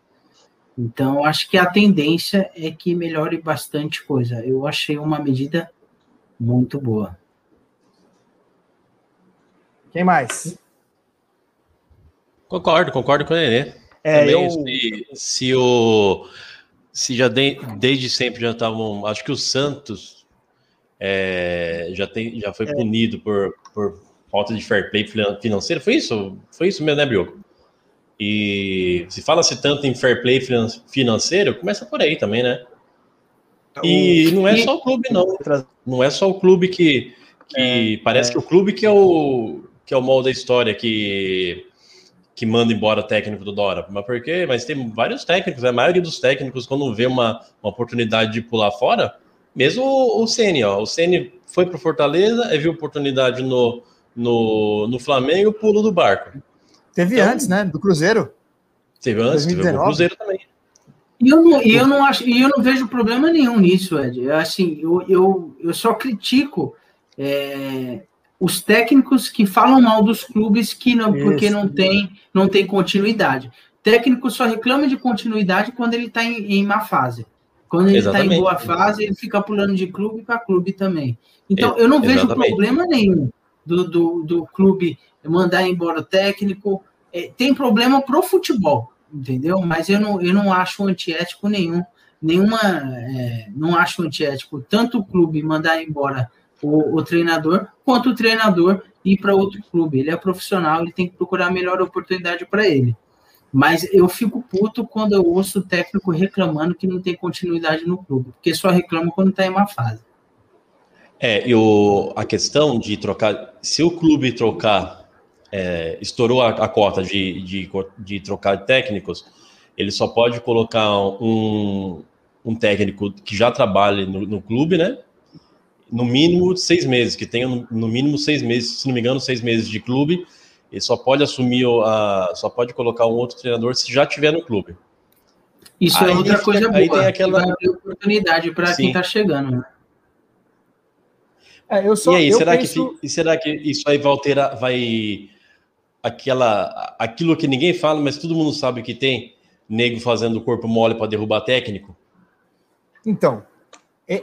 Então, acho que a tendência é que melhore bastante coisa. Eu achei uma medida muito boa. Quem mais? Concordo, concordo com o Nenê. É, Também, eu... se, se, o se já de, desde sempre já estavam, acho que o Santos é, já tem, já foi é. punido por, por falta de fair play financeiro. Foi isso, foi isso mesmo, né, Brioco? E se fala-se tanto em fair play financeiro, começa por aí também, né? E não é só o clube, não. Não é só o clube que, que é, parece é. que o clube que é o que é o molde da história que que manda embora o técnico do Dora. Mas por quê? Mas tem vários técnicos, a maioria dos técnicos, quando vê uma, uma oportunidade de pular fora, mesmo o, o Ceni, ó, o Ceni foi para Fortaleza, viu oportunidade no, no, no Flamengo, pulo do barco. Teve então, antes, né? Do Cruzeiro. Teve antes, 2019. teve o Cruzeiro também. E eu não, eu não acho, e eu não vejo problema nenhum nisso, Ed. Assim, eu, eu, eu só critico é, os técnicos que falam mal dos clubes que não, porque não tem, não tem continuidade. técnico só reclama de continuidade quando ele está em, em má fase. Quando ele está em boa fase, ele fica pulando de clube para clube também. Então, eu não vejo Exatamente. problema nenhum do, do, do clube mandar embora o técnico. É, tem problema pro futebol, entendeu? Mas eu não, eu não acho antiético nenhum. Nenhuma. É, não acho antiético tanto o clube mandar embora o, o treinador, quanto o treinador ir para outro clube. Ele é profissional, ele tem que procurar a melhor oportunidade para ele. Mas eu fico puto quando eu ouço o técnico reclamando que não tem continuidade no clube, porque só reclama quando está em uma fase. É, e o, a questão de trocar, se o clube trocar, é, estourou a, a cota de, de, de, trocar técnicos, ele só pode colocar um, um técnico que já trabalha no, no clube, né? no mínimo seis meses, que tenha no mínimo seis meses, se não me engano, seis meses de clube, ele só pode assumir, a, só pode colocar um outro treinador se já tiver no clube. Isso é aí é outra coisa boa, aí tem aquela oportunidade para quem está chegando. Né? É, eu só, e aí, será, penso... que, será que isso aí vai alterar, vai aquela, aquilo que ninguém fala, mas todo mundo sabe que tem, nego fazendo o corpo mole para derrubar técnico? Então,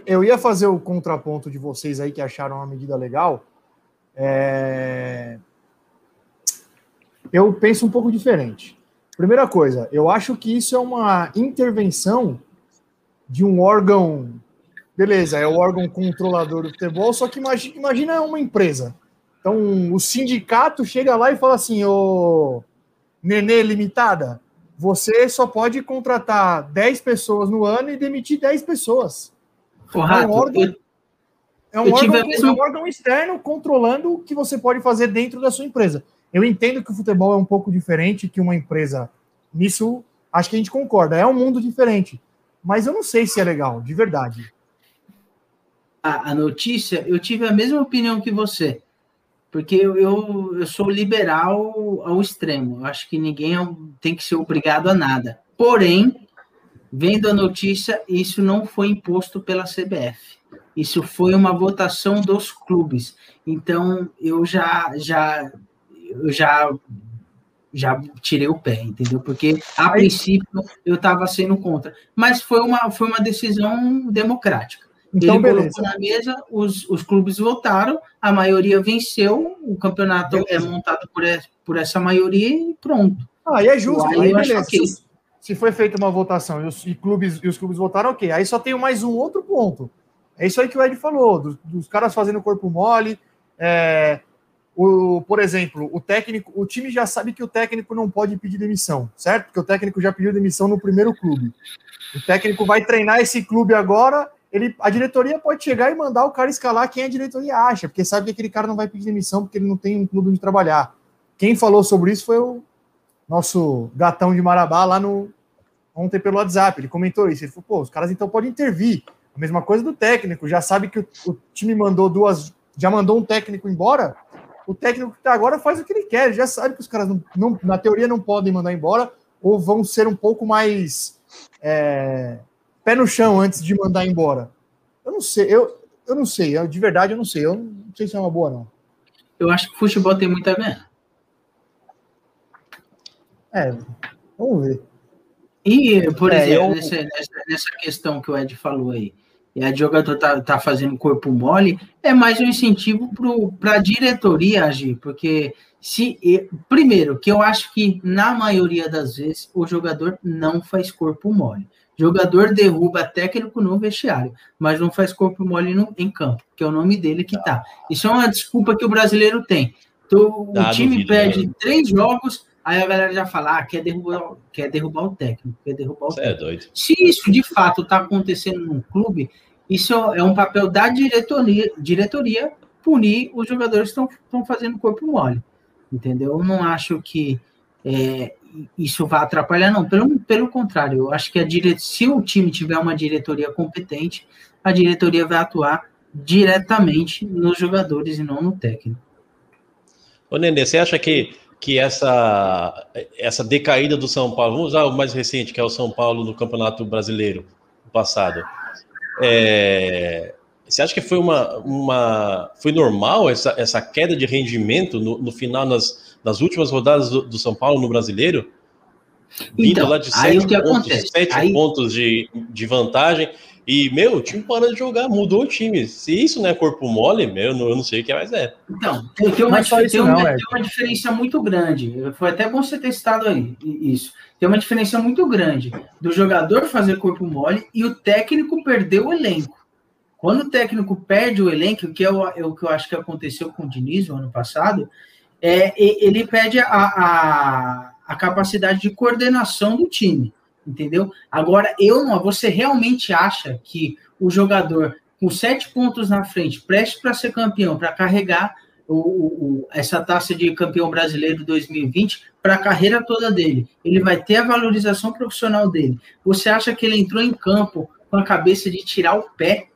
eu ia fazer o contraponto de vocês aí que acharam uma medida legal. É... Eu penso um pouco diferente. Primeira coisa, eu acho que isso é uma intervenção de um órgão. Beleza, é o órgão controlador do futebol, só que imagina, imagina uma empresa. Então, o sindicato chega lá e fala assim: ô Nenê Limitada, você só pode contratar 10 pessoas no ano e demitir 10 pessoas. Correto. É um órgão, eu, é um, órgão, é um órgão externo controlando o que você pode fazer dentro da sua empresa. Eu entendo que o futebol é um pouco diferente que uma empresa. Nisso, acho que a gente concorda. É um mundo diferente. Mas eu não sei se é legal, de verdade. A, a notícia, eu tive a mesma opinião que você. Porque eu, eu, eu sou liberal ao extremo. Eu acho que ninguém é tem que ser obrigado a nada. Porém, vendo a notícia, isso não foi imposto pela CBF. Isso foi uma votação dos clubes. Então, eu já já eu já já tirei o pé, entendeu? Porque a princípio eu estava sendo contra, mas foi uma foi uma decisão democrática. Então, Ele beleza. colocou na mesa, os, os clubes votaram, a maioria venceu, o campeonato é beleza. é montado por, por essa maioria e pronto. Ah, e é justo, aí, aí beleza. Okay. Se, se, foi feita uma votação e os, e, clubes, e os clubes votaram, ok. Aí só tem mais um outro ponto. É isso aí que o Ed falou, dos, dos caras fazendo corpo mole. É, o, por exemplo, o técnico, o time já sabe que o técnico não pode pedir demissão, certo? Porque o técnico já pediu demissão no primeiro clube. O técnico vai treinar esse clube agora ele, a diretoria pode chegar e mandar o cara escalar quem a diretoria acha, porque sabe que aquele cara não vai pedir demissão porque ele não tem um clube de trabalhar. Quem falou sobre isso foi o nosso gatão de Marabá lá no ontem pelo WhatsApp. Ele comentou isso. Ele falou: pô, os caras então podem intervir. A mesma coisa do técnico, já sabe que o, o time mandou duas, já mandou um técnico embora. O técnico que está agora faz o que ele quer, já sabe que os caras, não, não, na teoria, não podem mandar embora, ou vão ser um pouco mais é, pé no chão antes de mandar embora. Eu não sei, eu, eu não sei, eu, de verdade eu não sei, eu não sei se é uma boa, não. Eu acho que o futebol tem muito a ver. É, vamos ver. E, por é, exemplo, eu... nessa, nessa, nessa, questão que o Ed falou aí, e a jogador tá, tá fazendo corpo mole, é mais um incentivo para a diretoria agir, porque se primeiro que eu acho que na maioria das vezes o jogador não faz corpo mole. Jogador derruba técnico no vestiário, mas não faz corpo mole no, em campo, que é o nome dele que tá. Isso é uma desculpa que o brasileiro tem. Então, o time perde três jogos, aí a galera já fala, ah, quer derrubar, quer derrubar o técnico, quer derrubar o é técnico. É doido. Se isso de fato está acontecendo num clube, isso é um papel da diretoria, diretoria punir os jogadores que estão fazendo corpo mole. Entendeu? Eu não acho que é, isso vai atrapalhar, não. Pelo, pelo contrário, eu acho que a dire... se o time tiver uma diretoria competente, a diretoria vai atuar diretamente nos jogadores e não no técnico. Ô, Nenê, você acha que, que essa, essa decaída do São Paulo, vamos usar o mais recente, que é o São Paulo no Campeonato Brasileiro, passado, é, você acha que foi uma, uma foi normal essa, essa queda de rendimento no, no final, nas, nas últimas rodadas do, do São Paulo no Brasileiro, vindo então, lá de sete pontos, sete aí... pontos de, de vantagem. E, meu, o time parou de jogar, mudou o time. Se isso não é corpo mole, meu, eu não sei o que mais é. Então, tem, tem, uma, tem, uma, tem uma diferença muito grande. Foi até bom você ter citado aí isso. Tem uma diferença muito grande do jogador fazer corpo mole e o técnico perder o elenco. Quando o técnico perde o elenco, que é o, é o que eu acho que aconteceu com o Diniz no ano passado, é, ele pede a, a, a, capacidade de coordenação do time, entendeu? Agora, eu não, você realmente acha que o jogador com sete pontos na frente, prestes para ser campeão, para carregar o, o, essa taça de campeão brasileiro 2020 para a carreira toda dele, ele vai ter a valorização profissional dele. Você acha que ele entrou em campo com a cabeça de tirar o pé?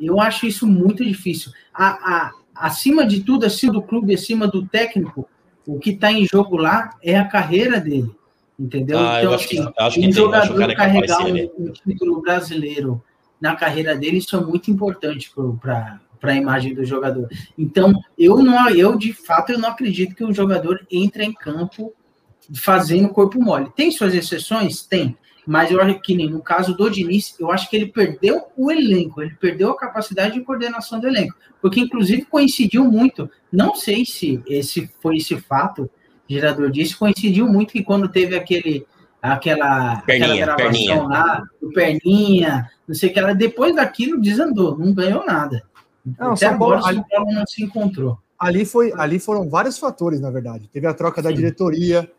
Eu acho isso muito difícil. A, a, acima de tudo, acima do clube, acima do técnico, o que está em jogo lá é a carreira dele. Entendeu? Ah, então, assim, que, acho que um jogador é carregar um, um, título brasileiro na carreira dele, isso é muito importante para a imagem do jogador. Então, eu não, eu de fato eu não acredito que o jogador entre em campo fazendo corpo mole. Tem suas exceções? Tem. Mas eu acho que nem no caso do Diniz, eu acho que ele perdeu o elenco, ele perdeu a capacidade de coordenação do elenco, porque inclusive coincidiu muito. Não sei se esse foi esse fato, o gerador disse, coincidiu muito que quando teve aquele aquela, perninha, aquela gravação perninha. lá, o perninha, não sei o que ela, depois daquilo desandou, não ganhou nada. Não, Até São Paulo- agora o São Paulo não se encontrou. Ali, foi, ali foram vários fatores, na verdade. Teve a troca da Sim. diretoria,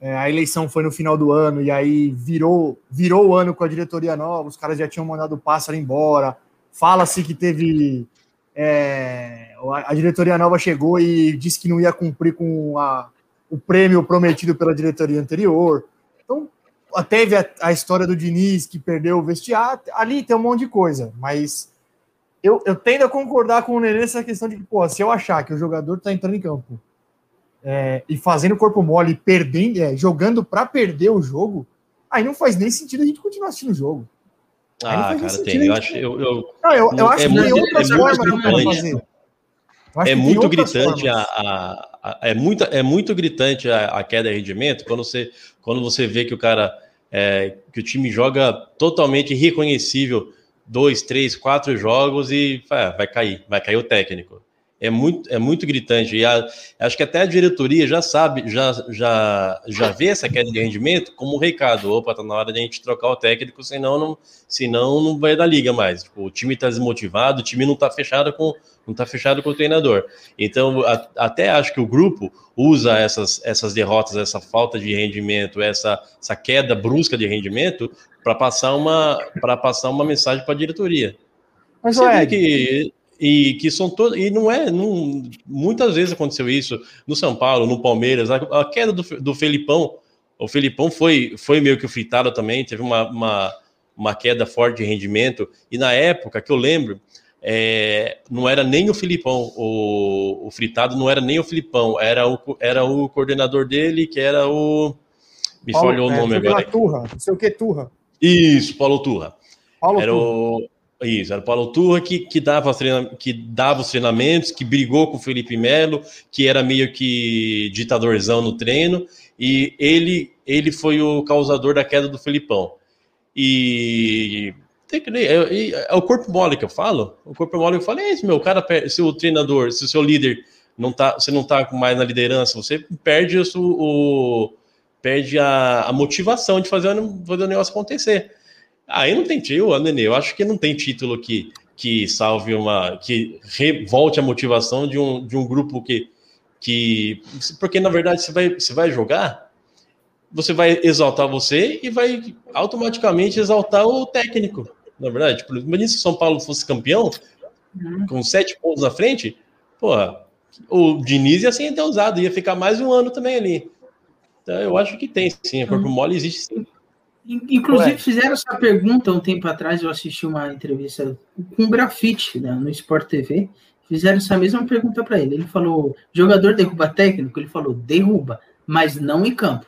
é, a eleição foi no final do ano, e aí virou, virou o ano com a diretoria nova, os caras já tinham mandado o pássaro embora. Fala-se que teve. é, a, diretoria nova chegou e disse que não ia cumprir com a- o prêmio prometido pela diretoria anterior. Então, teve a, a história do Diniz que perdeu o vestiário. Ali tem um monte de coisa, mas eu, eu tendo a concordar com o Nenê nessa questão de que, pô, se eu achar que o jogador tá entrando em campo é, e fazendo corpo mole, perdendo, é, jogando para perder o jogo, aí não faz nem sentido a gente continuar assistindo o jogo. Aí Ah, cara, tem. Eu acho, eu, eu- Não, eu, eu É acho que muito- tem outras é formas fazer. É que muito gritante a, a- a- é muito é muito gritante a, a queda de rendimento quando você quando você vê que o cara é, que o time joga totalmente irreconhecível dois três quatro jogos e ah, vai cair vai cair o técnico é muito é muito gritante. E a- acho que até a diretoria já sabe já já já vê essa queda de rendimento como um recado. Opa tá na hora de a gente trocar o técnico senão não senão não vai dar liga mais. Tipo, o time tá desmotivado o time não tá fechado com não tá fechado com o treinador. Então, a- até acho que o grupo usa essas, essas derrotas, essa falta de rendimento, essa, essa queda brusca de rendimento para passar uma para passar uma mensagem para a diretoria. Mas, Você Ed, que e que são todos e não é não, muitas vezes aconteceu isso no São Paulo, no Palmeiras, a, a queda do, do Felipão, o Felipão foi foi meio que o fritado também, teve uma, uma, uma queda forte de rendimento e na época que eu lembro é, não era nem o Filipão, o, o fritado não era nem o Filipão, era o, era o coordenador dele, que era o. Me Paulo- falhou o é, nome sei lá, agora. Turra, não sei o que, Turra. Isso, Paulo Turra. Paulo Era Turra. o. Isso, era o Paulo Turra que, que, dava, que dava os treinamentos, que brigou com o Felipe Melo, que era meio que ditadorzão no treino, e ele, ele foi o causador da queda do Felipão. E tem que é, é- é o corpo mole que eu falo. O corpo mole eu falo é esse, meu. O cara, se o treinador, se o seu líder não tá, você não tá mais na liderança, você perde o, o- perde a, a motivação de fazer, fazer o negócio acontecer. Aí não tem título, Nenê. Eu acho que não tem título que, que salve uma. que revolte a motivação de um, de um grupo que. que porque, na verdade, você vai, você vai jogar, você vai exaltar você e vai automaticamente exaltar o técnico. Na verdade, tipo, imagina se o São Paulo fosse campeão, com sete pontos na frente, porra, o Diniz ia ser endeusado, ia ficar mais um ano também ali. Então, eu acho que tem, sim. A corpo mole existe sim. In- Inclusive, Ué. fizeram essa pergunta um tempo atrás. Eu assisti uma entrevista com o Grafite né, no Sport TV. Fizeram essa mesma pergunta para ele. Ele falou: jogador derruba técnico? Ele falou: derruba, mas não em campo.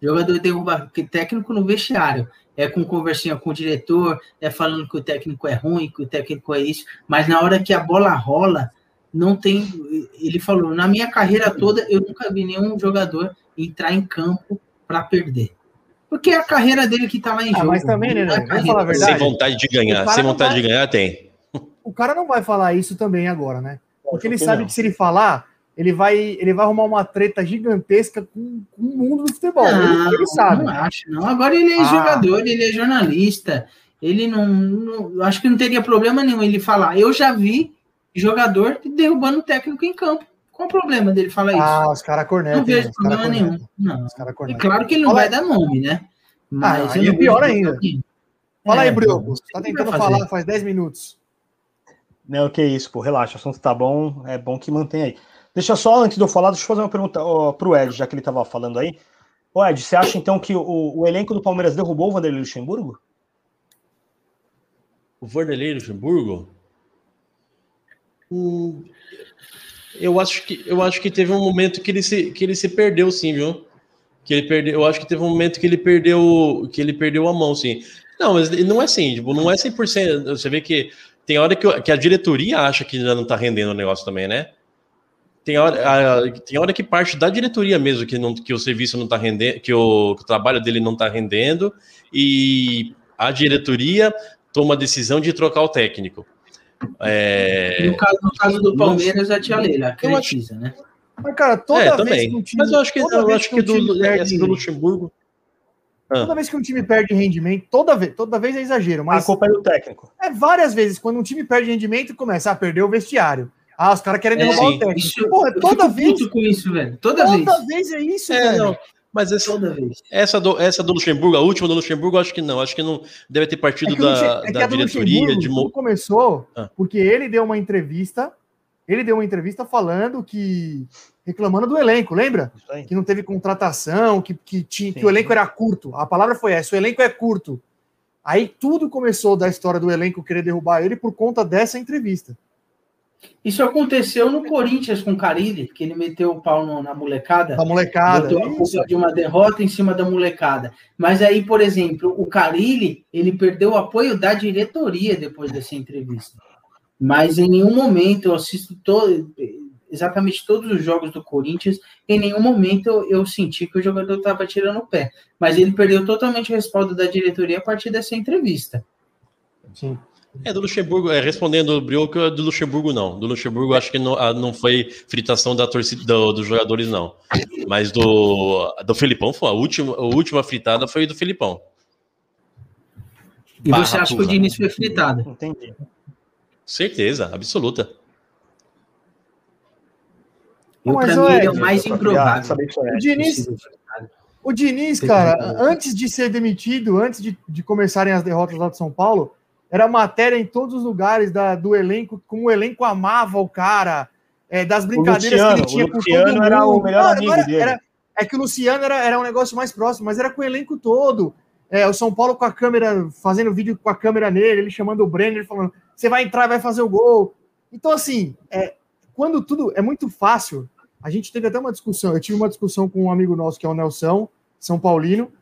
Jogador derruba técnico no vestiário. É com conversinha com o diretor, é falando que o técnico é ruim, que o técnico é isso. Mas na hora que a bola rola, não tem. Ele falou: na minha carreira toda, eu nunca vi nenhum jogador entrar em campo para perder. Porque é a carreira dele que tá lá em Ah, jogo. mas também, né, é né? Vamos falar a carreira. Sem verdade. vontade de O ganhar. cara Sem não vontade vai- de ganhar, tem. O cara não vai falar isso também agora, né? Porque ele sabe que se ele falar, ele vai, ele vai arrumar uma treta gigantesca com, com o mundo do futebol. Não, ele, ele sabe. Não acho, não. Agora ele é Ah. jogador, ele é jornalista. Ele não, não- Acho que não teria problema nenhum ele falar. Eu já vi jogador derrubando o técnico em campo. Qual o problema dele falar isso? Ah, os caras cornetam. não vejo problema nenhum. Não. Os cara É cornetam. claro que ele não Fala vai dar nome, né? Mas aí eu é pior ainda. Fala É, aí, Brioco. Você tá tentando falar faz 10 minutos. Não, que isso, pô, relaxa, o assunto tá bom, é bom que mantém aí. Deixa só, antes de eu falar, deixa eu fazer uma pergunta ó, pro Ed, já que ele tava falando aí. Ô Ed, você acha então que o, o elenco do Palmeiras derrubou o Vanderlei Luxemburgo? O Vanderlei Luxemburgo? Hum, eu acho que eu acho que teve um momento que ele se que ele se perdeu sim, viu? Que ele perdeu, eu acho que teve um momento que ele perdeu que ele perdeu a mão, sim. Não, mas não é assim, tipo, não é 100%. Você vê que tem hora que, que a diretoria acha que já não tá rendendo o negócio também, né? tem hora, a, tem hora que parte da diretoria mesmo que, não, que o serviço não está rendendo, que o, que o trabalho dele não está rendendo, e a diretoria toma a decisão de trocar o técnico. É... No, caso, no caso do Palmeiras, a tia Leila, acredita, né? Mas, cara, toda é, vez que um time. Mas eu acho que, eu acho que, que do, perde, do Luxemburgo. Toda ah. vez que um time perde rendimento, toda vez, toda vez é exagero, mas. A culpa é do técnico. É várias vezes, quando um time perde rendimento, começa a perder o vestiário. Ah, os caras querem é, derrubar é, o técnico. Isso, Porra, toda vez. com isso, velho. Toda, toda vez. Toda vez é isso, é, velho. Não. Mas essa, essa, do, essa do Luxemburgo, a última do Luxemburgo, acho que não. Acho que não deve ter partido é da, é da diretoria. De... começou ah. porque ele deu uma entrevista. Ele deu uma entrevista falando que. reclamando do elenco, lembra? Que não teve contratação, que, que, tinha, que o elenco era curto. A palavra foi essa: o elenco é curto. Aí tudo começou da história do elenco querer derrubar ele por conta dessa entrevista. Isso aconteceu no Corinthians com o Carilli, que ele meteu o pau no, na molecada. A molecada. Botou a culpa de uma derrota em cima da molecada. Mas aí, por exemplo, o Carilli, ele perdeu o apoio da diretoria depois dessa entrevista. Mas em nenhum momento eu assisto todo, exatamente todos os jogos do Corinthians, em nenhum momento eu, eu senti que o jogador estava tirando o pé. Mas ele perdeu totalmente o respaldo da diretoria a partir dessa entrevista. Sim. É, do Luxemburgo, é, respondendo o Brioco, do Luxemburgo não. Do Luxemburgo acho que não, ah, não foi fritação da torcida do, dos jogadores, não. Mas do, do Felipão foi a última, a última fritada foi do Felipão. E Barra você acha que o Diniz foi fritado? Entendi. Certeza, absoluta. Eu, Mas, pra mim, é o mais improvável. O Diniz, o Diniz, cara, antes de ser demitido, antes de, de começarem as derrotas lá de São Paulo, era matéria em todos os lugares da, do elenco, como o elenco amava o cara, é, das brincadeiras Luciano, que ele tinha o Luciano era o melhor amigo era, dele. Era, é que o Luciano era, era um negócio mais próximo, mas era com o elenco todo. É, o São Paulo com a câmera, fazendo vídeo com a câmera nele, ele chamando o Brenner, falando: você vai entrar, vai fazer o gol. Então, assim, é, quando tudo é muito fácil, a gente teve até uma discussão. Eu tive uma discussão com um amigo nosso que é o Nelson, São Paulino.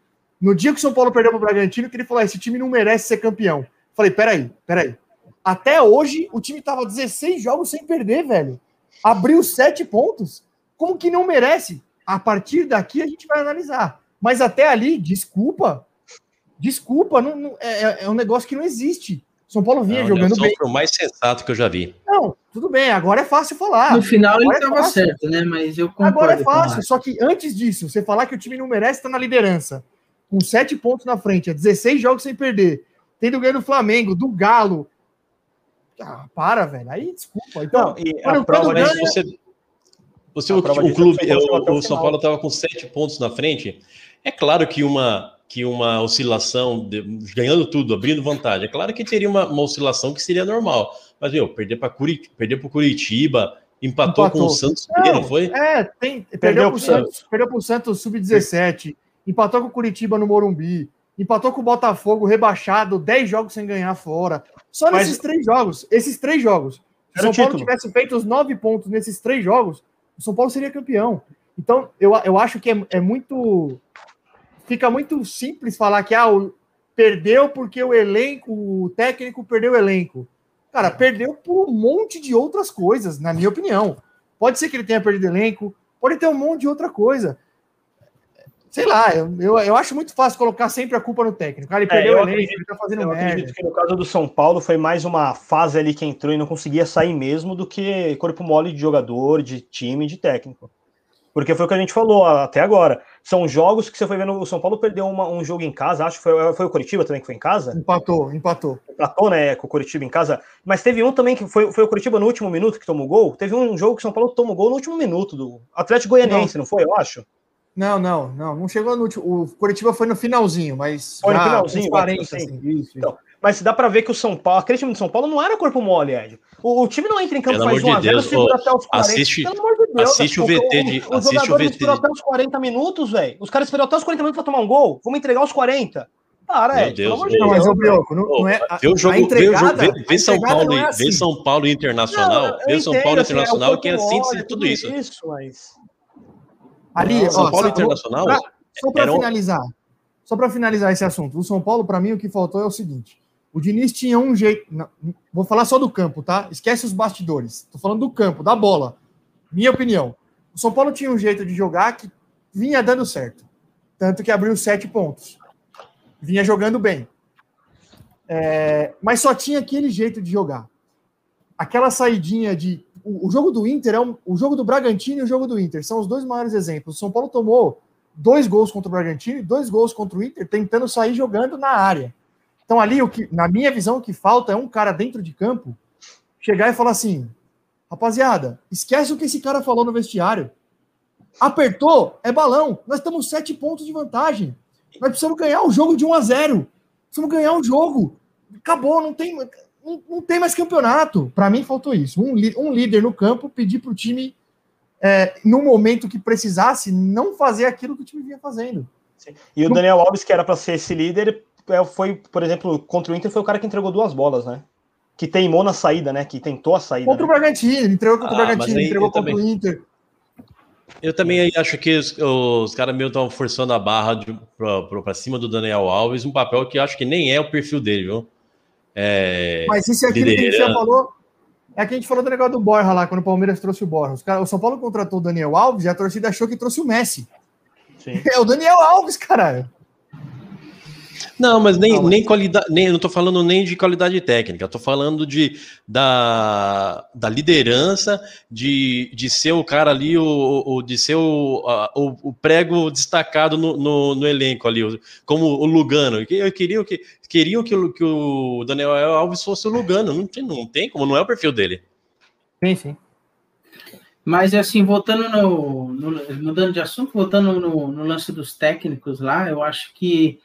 No dia que o São Paulo perdeu para o Bragantino, que ele falou: ah, esse time não merece ser campeão. Falei, peraí, peraí. Até hoje, o time tava 16 jogos sem perder, velho. Abriu sete pontos. Como que não merece? A partir daqui a gente vai analisar. Mas até ali, desculpa. Desculpa, não, não é, é, é um negócio que não existe. São Paulo vinha não, jogando bem. Foi o mais sensato que eu já vi. Não, tudo bem, agora é fácil falar. No final agora ele estava é certo, né? Mas eu concordo. Agora é fácil, só que antes disso, você falar que o time não merece estar na liderança, com sete pontos na frente, é 16 jogos sem perder, tendo ganho do Flamengo, do Galo. Ah, para, velho. Aí, desculpa. Então, não, e a prova ganha... você, você o, o clube, o, o São Paulo estava com sete pontos na frente. É claro que uma que uma oscilação, de, ganhando tudo, abrindo vantagem. É claro que teria uma, uma oscilação que seria normal. Mas, meu, perder para Curit perder o Curitiba, empatou, empatou, com o Santos, não, não foi? É, tem, perdeu para o Santos, perdeu para o Santos sub-17, empatou com o Curitiba no Morumbi, empatou com o Botafogo rebaixado, 10 jogos sem ganhar fora. Só Mas... nesses três jogos, esses três jogos. Se o São Paulo tivesse feito os nove pontos nesses três jogos, o São Paulo seria campeão. Então, eu, eu acho que é, é muito. Fica muito simples falar que ah, o, perdeu porque o elenco, o técnico perdeu o elenco. Cara, perdeu por um monte de outras coisas, na minha opinião. Pode ser que ele tenha perdido elenco, pode ter um monte de outra coisa sei lá, eu, eu, eu, acho muito fácil colocar sempre a culpa no técnico. ele é, perdeu o elenco, ele tá fazendo eu merda. acredito que no caso do São Paulo foi mais uma fase ali que entrou e não conseguia sair mesmo do que corpo mole de jogador, de time, de técnico. Porque foi o que a gente falou até agora. São jogos que você foi vendo. O São Paulo perdeu uma, um jogo em casa, acho que foi, foi o Curitiba também que foi em casa. Empatou, empatou. Empatou, né, com o Curitiba em casa. Mas teve um também que foi, foi o Curitiba no último minuto que tomou gol. Teve um jogo que o São Paulo tomou gol no último minuto do Atlético Goianiense, não, não foi? Eu acho. Não, não, não, não chegou no último. O Curitiba foi no finalzinho, mas. Foi no finalzinho, 40, assim. assim. Isso, então, mas dá para ver que o São Paulo, aquele time de São Paulo não era corpo mole, Ed. O, o time não entra em campo Pelo faz 1 a 0 segura até os 40. Assiste, Pelo amor de Deus, assiste o VT de. Os assiste jogadores o VT de... até os 40 minutos, velho. Os caras esperam até os 40 minutos para tomar um gol. Vamos entregar os 40. Para, Ed. Deus, Deus. Não, mas o Brioco, não, não é. Vê o jogo, entregada, vê, vê, vê São Paulo, é assim. vê São Paulo Internacional, não, vê São Paulo assim, Internacional, é que é assim de tudo isso. isso mas... Ali, São Paulo Internacional. Pra, só para finalizar, só para finalizar esse assunto, o São Paulo, para mim, o que faltou é o seguinte: o Diniz tinha um jeito. Não, vou falar só do campo, tá? Esquece os bastidores. Tô falando do campo, da bola. Minha opinião. O São Paulo tinha um jeito de jogar que vinha dando certo. Tanto que abriu sete pontos. Vinha jogando bem. É, mas só tinha aquele jeito de jogar. Aquela saidinha de. O, jogo do Inter é um, o jogo do Bragantino e o jogo do Inter são os dois maiores exemplos. O São Paulo tomou dois gols contra o Bragantino e dois gols contra o Inter, tentando sair jogando na área. Então, ali, o que, na minha visão, o que falta é um cara dentro de campo chegar e falar assim: rapaziada, esquece o que esse cara falou no vestiário. Apertou, é balão. Nós estamos sete pontos de vantagem. Nós precisamos ganhar o jogo de 1 a 0 Precisamos ganhar o jogo. Acabou, não tem, não, não tem mais campeonato. Para mim, faltou isso. Um, um líder no campo pedir para o time é, no momento que precisasse, não fazer aquilo que o time vinha fazendo. Sim. E o Daniel Alves, que era para ser esse líder, é, foi, por exemplo, contra o Inter, foi o cara que entregou duas bolas, né? Que teimou na saída, né? Que tentou a saída. Contra né? o Bragantino, entregou contra ah, o Bragantino, entregou contra também... o Inter. Eu também acho que os, os caras meio estão forçando a barra para cima do Daniel Alves, um papel que acho que nem é o perfil dele, viu? É, Mas isso é aquilo que a gente já falou é que a gente falou do negócio do Borja lá, quando o Palmeiras trouxe o Borja. Os cara, o São Paulo contratou o Daniel Alves e a torcida achou que trouxe o Messi. Sim. É o Daniel Alves, caralho. Não, mas nem, não, nem qualidade, nem, eu não estou falando nem de qualidade técnica, estou falando de, da, da liderança, de, de ser o cara ali, o, o de ser o, a, o, o, prego destacado no, no, no, elenco ali, como o Lugano. Eu queria que queriam que, que o Daniel Alves fosse o Lugano, não tem, não tem como, não é o perfil dele. Sim, sim. Mas assim, voltando no, no mudando de assunto, voltando no, no lance dos técnicos lá, eu acho que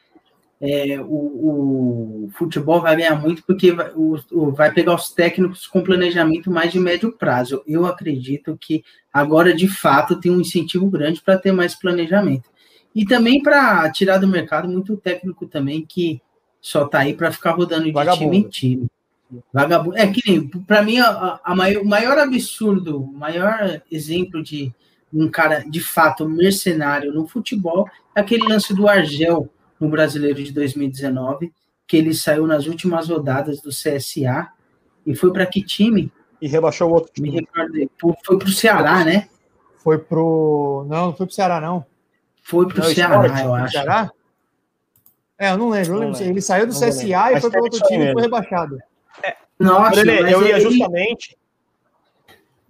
é, o, o, futebol vai ganhar muito porque vai, o, vai pegar os técnicos com planejamento mais de médio prazo. Eu acredito que agora, de fato, tem um incentivo grande para ter mais planejamento. E também para tirar do mercado muito técnico também que só tá aí para ficar rodando de Vagabundo. time em time. Vagabundo. É que nem, para mim, a, a maior, o maior absurdo, o maior exemplo de um cara de fato mercenário no futebol é aquele lance do Argel no Brasileiro de 2019, que ele saiu nas últimas rodadas do CSA e foi para que time? E rebaixou o outro time. Me recordei. Foi para o Ceará, né? Foi pro. Não, não foi para o Ceará, não. Foi para o Ceará, esporte, eu acho. Ceará? É, eu não lembro. Eu lembro. Ele saiu do não CSA e foi para outro time e foi rebaixado. É. Nossa, eu ia justamente.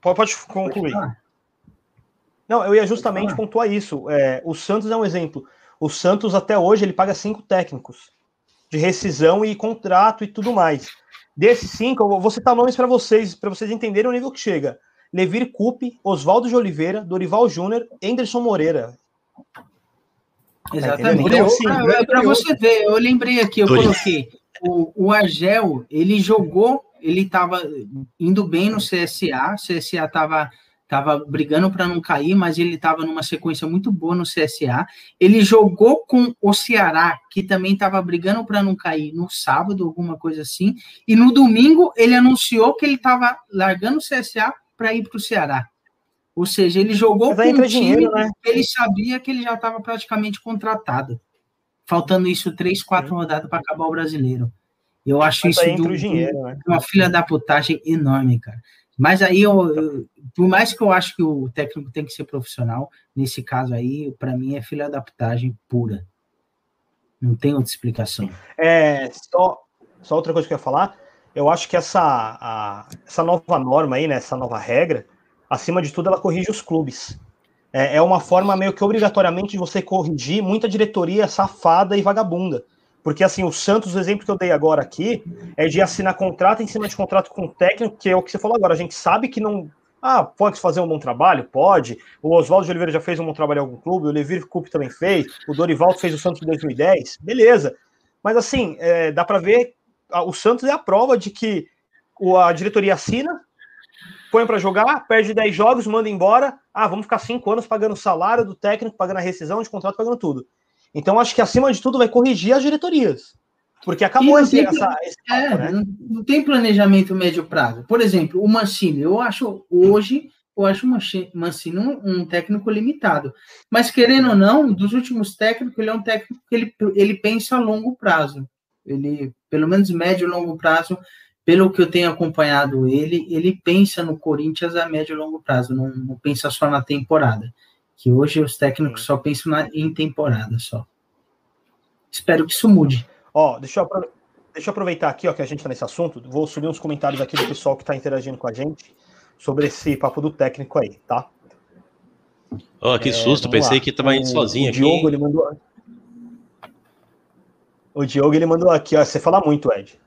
Pode, pode concluir. Não, eu ia justamente pontuar isso. É, o Santos é um exemplo. O Santos, até hoje, ele paga cinco técnicos de rescisão e contrato e tudo mais. Desses cinco, eu vou citar nomes para vocês, para vocês entenderem o nível que chega. Levir Coupe, Oswaldo de Oliveira, Dorival Júnior, Anderson Moreira. Exatamente. Então, assim, para você ver, eu lembrei aqui, eu coloquei. O, o Argel, ele jogou, ele estava indo bem no CSA, o CSA estava tava brigando para não cair, mas ele estava numa sequência muito boa no CSA. Ele jogou com o Ceará, que também estava brigando para não cair no sábado, alguma coisa assim, e no domingo ele anunciou que ele estava largando o CSA para ir para o Ceará. Ou seja, ele jogou com um time né? ele sabia que ele já estava praticamente contratado. Faltando isso três, quatro rodadas para acabar o brasileiro. Eu acho Mas isso dinheiro, né? uma filha da putagem enorme, cara. Mas aí, eu, eu, por mais que eu acho que o técnico tem que ser profissional, nesse caso aí, para mim é filha da putagem pura. Não tem outra explicação. É, só, só outra coisa que eu ia falar. Eu acho que essa, a, essa nova norma aí, né, essa nova regra, acima de tudo, ela corrige os clubes. É, é uma forma meio que obrigatoriamente de você corrigir muita diretoria safada e vagabunda. Porque, assim, o Santos, o exemplo que eu dei agora aqui, é de assinar contrato em cima de contrato com o técnico, que é o que você falou agora. A gente sabe que não. Ah, pode fazer um bom trabalho? Pode. O Oswaldo de Oliveira já fez um bom trabalho em algum clube, o Levir Coupe também fez, o Dorival fez o Santos em 2010, beleza. Mas, assim, é, dá para ver, o Santos é a prova de que a diretoria assina, põe para jogar, perde 10 jogos, manda embora. Ah, vamos ficar 5 anos pagando o salário do técnico, pagando a rescisão de contrato, pagando tudo. Então, acho que acima de tudo vai corrigir as diretorias. Porque acabou esse, tem, essa, esse é, né? não, não, tem planejamento médio prazo. Por exemplo, o Mancini, eu acho hoje, eu acho o Mancini um, um, técnico limitado. Mas querendo ou não, dos últimos técnicos, ele é um técnico que ele, ele pensa a longo prazo. Ele, pelo menos médio e longo prazo, pelo que eu tenho acompanhado ele, ele pensa no Corinthians a médio e longo prazo, não, não pensa só na temporada. Que hoje os técnicos só pensam na, em temporada só. Espero que isso mude. Ó, deixa eu, deixa eu aproveitar aqui, ó, que a gente está nesse assunto. Vou subir uns comentários aqui do pessoal que está interagindo com a gente sobre esse papo do técnico aí, tá? Oh, que é, susto, pensei lá. que estava indo sozinho o aqui. Diogo, ele mandou. O Diogo ele mandou aqui, ó. Você fala muito, Ed.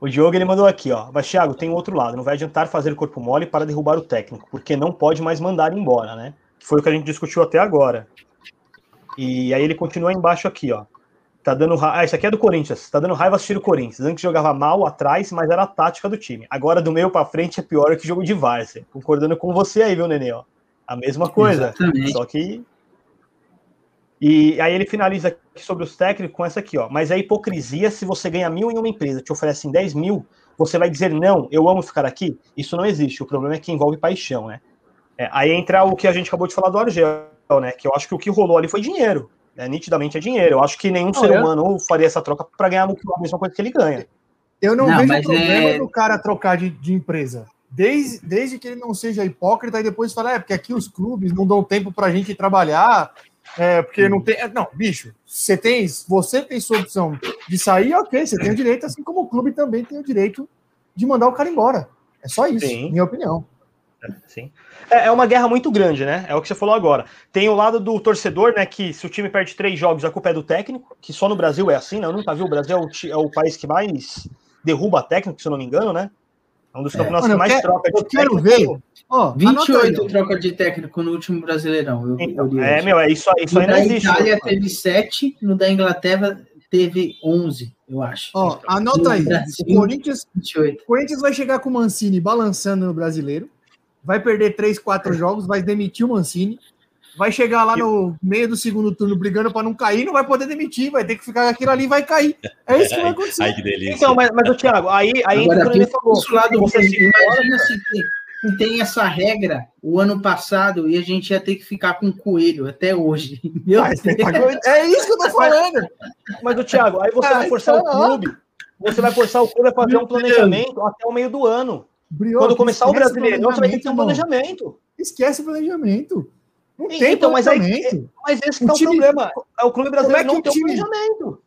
O Diogo ele mandou aqui, ó. Mas, Thiago, tem outro lado. Não vai adiantar fazer corpo mole para derrubar o técnico, porque não pode mais mandar embora, né? Foi o que a gente discutiu até agora. E aí ele continua embaixo aqui, ó. Tá dando raiva. Ah, isso aqui é do Corinthians. Tá dando raiva assistir o Corinthians. Antes jogava mal atrás, mas era a tática do time. Agora do meio para frente é pior que jogo de várzea. Concordando com você aí, viu, Nenê? Ó. A mesma coisa. Exatamente. Só que. E aí ele finaliza aqui sobre os técnicos com essa aqui, ó. Mas é hipocrisia se você ganha mil em uma empresa, te oferecem 10 mil, você vai dizer não, eu amo ficar aqui? Isso não existe. O problema é que envolve paixão, né? É, aí entra o que a gente acabou de falar do Argel, né? Que eu acho que o que rolou ali foi dinheiro. É, nitidamente é dinheiro. Eu acho que nenhum não, ser eu... humano faria essa troca para ganhar a mesma coisa que ele ganha. Eu não, não vejo problema é... do cara trocar de, de empresa. Desde, desde que ele não seja hipócrita e depois falar, é porque aqui os clubes não dão tempo para a gente trabalhar, é, porque não tem. É, não, bicho, você tem, você tem sua opção de sair, ok, você tem o direito, assim como o clube também tem o direito de mandar o cara embora. É só isso, Sim. minha opinião. Sim. É, é uma guerra muito grande, né? É o que você falou agora. Tem o lado do torcedor, né? Que se o time perde três jogos, a culpa é do técnico, que só no Brasil é assim, né? Eu nunca vi. O Brasil é o, é o país que mais derruba técnico, se eu não me engano, né? É um dos campeonatos é. que mais quero, troca de eu quero técnico. ver. Oh, 28 troca de técnico no último Brasileirão. Eu, então, eu é, meu, é isso, isso aí não existe. Na Itália teve 7, no da Inglaterra teve 11, eu acho. Ó, anota aí. o Corinthians, Corinthians vai chegar com o Mancini balançando no brasileiro vai perder três, quatro jogos, vai demitir o Mancini, vai chegar lá no meio do segundo turno brigando para não cair, não vai poder demitir, vai ter que ficar aquilo ali e vai cair. É isso que vai acontecer. Ai, que delícia. Então, mas, mas o Thiago, aí, aí Agora, tem falou, lado, você imagina se tem, tem essa regra o ano passado e a gente ia ter que ficar com coelho até hoje. Meu mas, é isso que eu tô falando. Mas, o Thiago, aí você vai forçar o clube, você vai forçar o clube a fazer um planejamento até o meio do ano. Brioco, Quando começar o brasileiro, você vai ter que ter um planejamento. Esquece o planejamento. Não tem então, mas, aí, mas esse o, é o time, problema. É o clube brasileiro é não tem time... planejamento.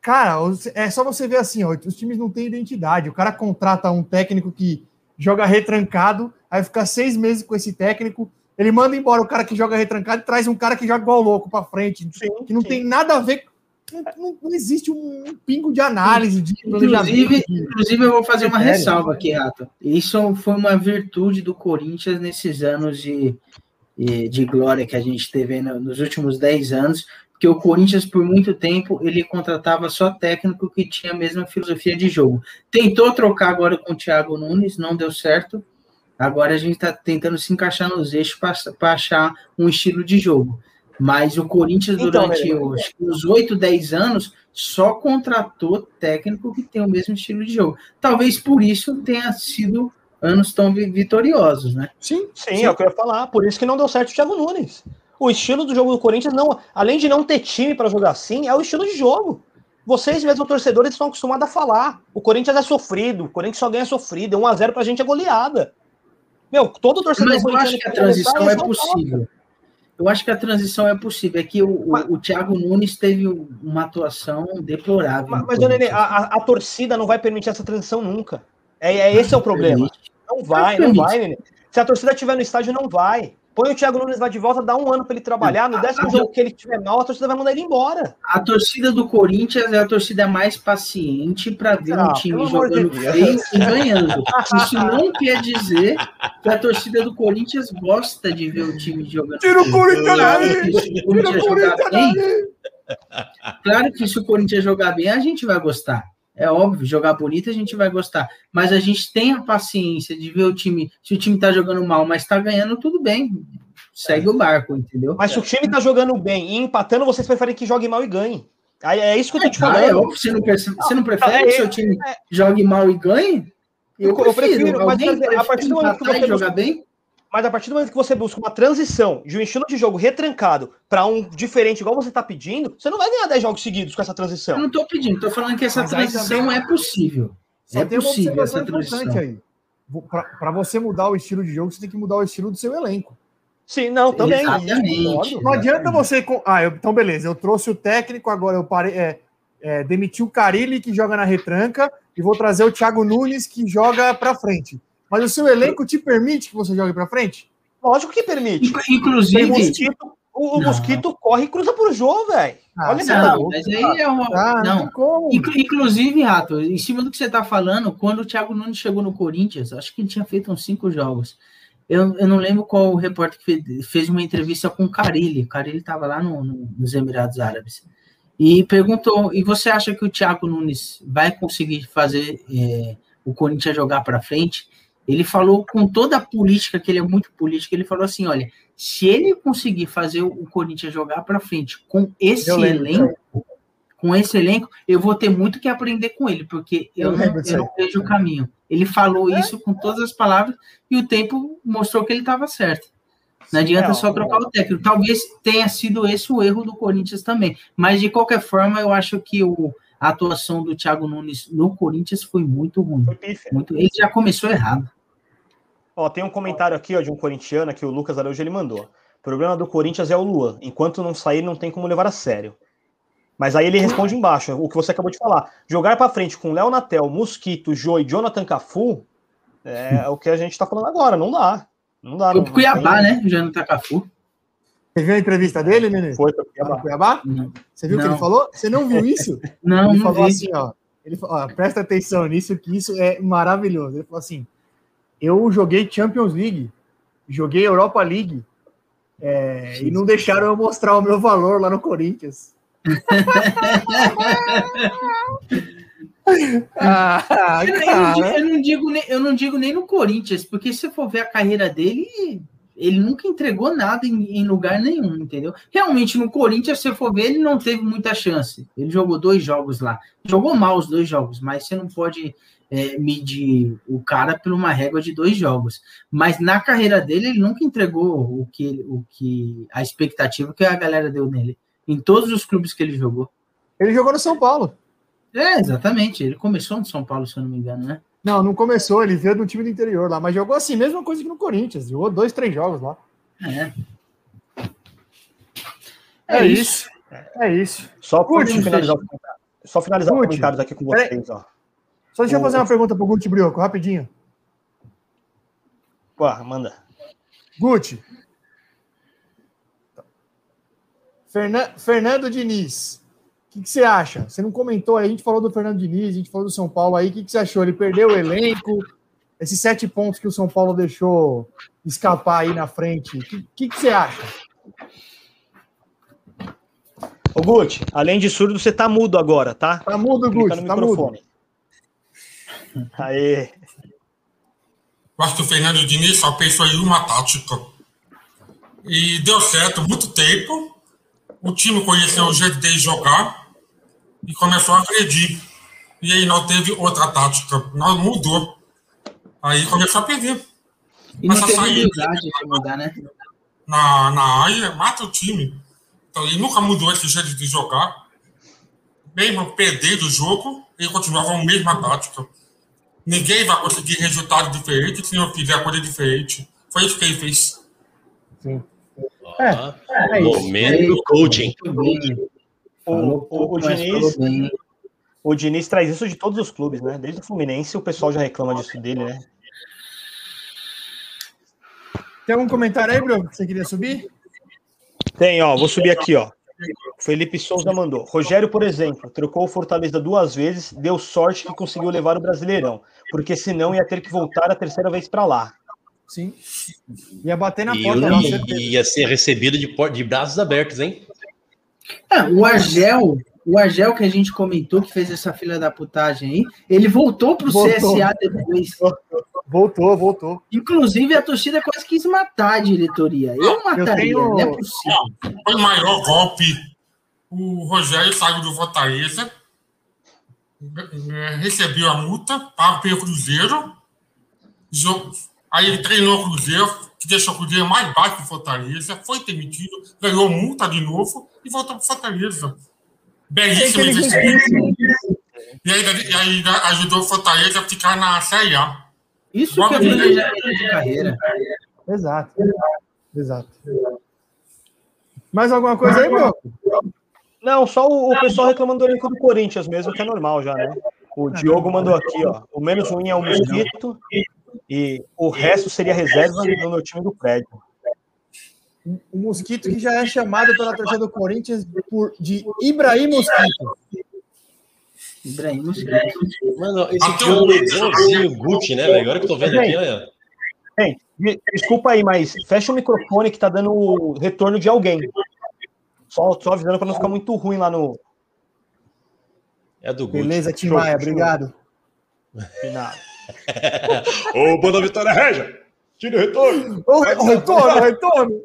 Cara, é só você ver assim, ó, os times não têm identidade. O cara contrata um técnico que joga retrancado, aí fica seis meses com esse técnico, ele manda embora o cara que joga retrancado e traz um cara que joga igual louco para frente, sim, que não sim. tem nada a ver não, não, existe um, pingo de análise de inclusive, inclusive eu vou fazer uma ressalva aqui, Rato. Isso foi uma virtude do Corinthians nesses anos de, de glória que a gente teve nos últimos 10 anos, porque o Corinthians, por muito tempo, ele contratava só técnico que tinha a mesma filosofia de jogo. Tentou trocar agora com o Thiago Nunes, não deu certo. Agora a gente está tentando se encaixar nos eixos para achar um estilo de jogo. Mas o Corinthians, então, durante os, os 8, 10 anos, só contratou técnico que tem o mesmo estilo de jogo. Talvez por isso tenha sido anos tão vitoriosos, né? Sim, sim, sim, é o que eu ia falar. Por isso que não deu certo o Thiago Nunes. O estilo do jogo do Corinthians, não, além de não ter time para jogar assim, é o estilo de jogo. Vocês mesmo, torcedores, estão acostumados a falar. O Corinthians é sofrido, o Corinthians só ganha sofrido. 1x0 pra gente é goleada. Meu, todo torcedor Mas eu acho que a transição é possível. Eu acho que a transição é possível. É que o, mas, o, o Thiago Nunes teve uma atuação deplorável. Mas, mas Nenê, a, a, torcida não vai permitir essa transição nunca. É, é esse é o problema. Não vai, não vai, Nenê. Se a torcida estiver no estádio, não vai. Põe o Thiago Nunes lá de volta, dá um ano para ele trabalhar. No décimo a, jogo que ele tiver mal, a torcida vai mandar ele embora. A torcida do Corinthians é a torcida mais paciente para ver um time jogando feio e ganhando. Isso não quer dizer que a torcida do Corinthians gosta de ver o time jogando. Tira o Corinthians daí! Tira o Corinthians daí! Claro que se o Corinthians jogar bem, a gente vai gostar. É óbvio, jogar bonito a gente vai gostar. Mas a gente tem a paciência de ver o time. Se o time tá jogando mal, mas tá ganhando, tudo bem. Segue é. o barco, entendeu? Mas se o time tá jogando bem e empatando, vocês preferem que jogue mal e ganhe. É isso que eu tô te falando. Ah, é óbvio, você não, percebe, você não prefere é, que seu time é, jogue mal e ganhe? Eu, eu prefiro, prefiro mas a partir do momento que você jogar bem, mas a partir do momento que você busca uma transição de um estilo de jogo retrancado para um diferente, igual você está pedindo, você não vai ganhar 10 jogos seguidos com essa transição. Eu não estou pedindo, estou falando que essa Mas transição também... é possível. Só é possível observação importante aí. Para você mudar o estilo de jogo, você tem que mudar o estilo do seu elenco. Sim, não, também. Exatamente. Não adianta você. Ah, eu, então beleza, eu trouxe o técnico, agora eu parei. É, é, demiti o Carilli, que joga na retranca, e vou trazer o Thiago Nunes, que joga para frente. Mas o seu elenco te permite que você jogue para frente? Lógico que permite. Inclusive. O mosquito, o, o mosquito corre e cruza por jogo, velho. Ah, Olha não, mas aí é uma. Ah, não. não Inclusive, Rato, em cima do que você está falando, quando o Thiago Nunes chegou no Corinthians, acho que ele tinha feito uns cinco jogos. Eu, eu não lembro qual o repórter que fez, fez uma entrevista com o Carilli. O Carilli estava lá no, no, nos Emirados Árabes. E perguntou: e você acha que o Thiago Nunes vai conseguir fazer é, o Corinthians jogar para frente? Ele falou com toda a política, que ele é muito político, ele falou assim: olha, se ele conseguir fazer o Corinthians jogar para frente com esse elenco, com esse elenco, eu vou ter muito que aprender com ele, porque eu, eu não, eu não vejo o caminho. Ele falou é? isso com todas as palavras e o tempo mostrou que ele estava certo. Não adianta só trocar o técnico. Talvez tenha sido esse o erro do Corinthians também. Mas, de qualquer forma, eu acho que o, a atuação do Thiago Nunes no Corinthians foi muito ruim. Muito, ele já começou errado. Ó, tem um comentário aqui ó, de um corintiano que o Lucas Araújo ele mandou. O problema do Corinthians é o Luan. Enquanto não sair, não tem como levar a sério. Mas aí ele responde embaixo, o que você acabou de falar. Jogar para frente com Léo Natel, Mosquito, Jô e Jonathan Cafu é o que a gente está falando agora. Não dá. Não dá. Foi pro Cuiabá, tem... né? Jonathan Cafu. Você viu a entrevista dele, Nenê? Foi pro Cuiabá. Cuiabá? Você viu o que ele falou? Você não viu isso? não, ele não falou vi. assim, ó. Ele falou, ó, presta atenção nisso, que isso é maravilhoso. Ele falou assim: eu joguei Champions League, joguei Europa League, é, e não deixaram eu mostrar o meu valor lá no Corinthians. ah, eu, eu, não digo, eu não digo nem no Corinthians, porque se você for ver a carreira dele, ele nunca entregou nada em, em, lugar nenhum, entendeu? Realmente, no Corinthians, se você for ver, ele não teve muita chance. Ele jogou dois jogos lá. Jogou mal os dois jogos, mas você não pode é, medir o cara por uma régua de dois jogos. Mas na carreira dele, ele nunca entregou o que, o que a expectativa que a galera deu nele. Em todos os clubes que ele jogou. Ele jogou no São Paulo. É, exatamente. Ele começou no São Paulo, se eu não me engano, né? Não, não começou. Ele veio do time do interior lá, mas jogou assim, mesma coisa que no Corinthians. Jogou dois, três jogos lá. É. É, é isso. isso. É isso. Só, Curte, finalizar, só finalizar os comentários aqui com vocês, ó. Só deixa eu fazer uma pergunta pro Guti Brioco, rapidinho. Ué, manda. Guti. Fernan... Fernando Diniz. O que, que, você acha? Você não comentou aí, a gente falou do Fernando Diniz, a gente falou do São Paulo aí. O que, que você achou? Ele perdeu o elenco, esses sete pontos que o São Paulo deixou escapar aí na frente. O que, que, que, você acha? Ô, Guti, além de surdo, você tá mudo agora, tá? Tá mudo, Guti, tá microfone. mudo. Aê. Eu acho que o Fernando Diniz só pensou em uma tática. E deu certo muito tempo. O time conheceu o jeito de jogar e começou a agredir. E aí não teve outra tática. Não mudou. Aí começou a perder. E não teve habilidade de mudar, né? Na, na área, mata o time. Então, ele nunca mudou esse jeito de jogar. Mesmo perder o jogo, ele continuava a mesma tática. Ninguém vai conseguir resultado diferente se não fizer coisa diferente. Foi isso que ele fez. Sim. É, é momento é coaching. O, o, o, Diniz, o Diniz traz isso de todos os clubes, né? Desde o Fluminense o pessoal já reclama disso dele, né? Tem algum comentário aí, Bruno, que você queria subir? Tem, ó. Vou subir aqui, ó. Felipe Souza mandou. Rogério, por exemplo, trocou o Fortaleza duas vezes, deu sorte que conseguiu levar o Brasileirão, porque senão ia ter que voltar a terceira vez para lá. Sim. Ia bater na e porta. Lá, ia ser recebido de, de braços abertos, hein? Ah, o Argel, o Argel que a gente comentou, que fez essa filha da putagem aí, ele voltou pro voltou. CSA depois. Voltou, voltou. Inclusive, a torcida quase quis matar a diretoria. Eu mataria, eu tenho... não é possível. Foi o maior golpe. O Rogério saiu do Fortaleza, recebeu a multa, pago pelo Cruzeiro, aí ele treinou o Cruzeiro, que deixou o Cruzeiro mais baixo que o Fortaleza, foi demitido, ganhou multa de novo e voltou para o Fortaleza. Belíssimo investimento. E ainda, e ainda ajudou o Fortaleza a ficar na Série A. Isso que é planejamento de carreira. Exato. Exato. Mais alguma coisa aí, meu? Não, só o, o pessoal reclamando do elenco do Corinthians mesmo, que é normal já, né? O Diogo mandou aqui, ó. O menos ruim é o Mosquito e o resto seria reserva no meu time do prédio. O Mosquito que já é chamado pela torcida do Corinthians por, de Ibrahim Mosquito. Ibrahim Mosquito. Mano, esse Diogo é igualzinho o Gucci, né, velho? Agora que eu tô vendo aqui, olha. Gente, desculpa aí, mas fecha o microfone que tá dando retorno de alguém. Só, só avisando para não ficar muito ruim lá no. É do Gucci. Beleza, Tim Maia, obrigado. Final. Ô, Boa Vitória Regia! Tira o retorno! Ô, retorno, retorno!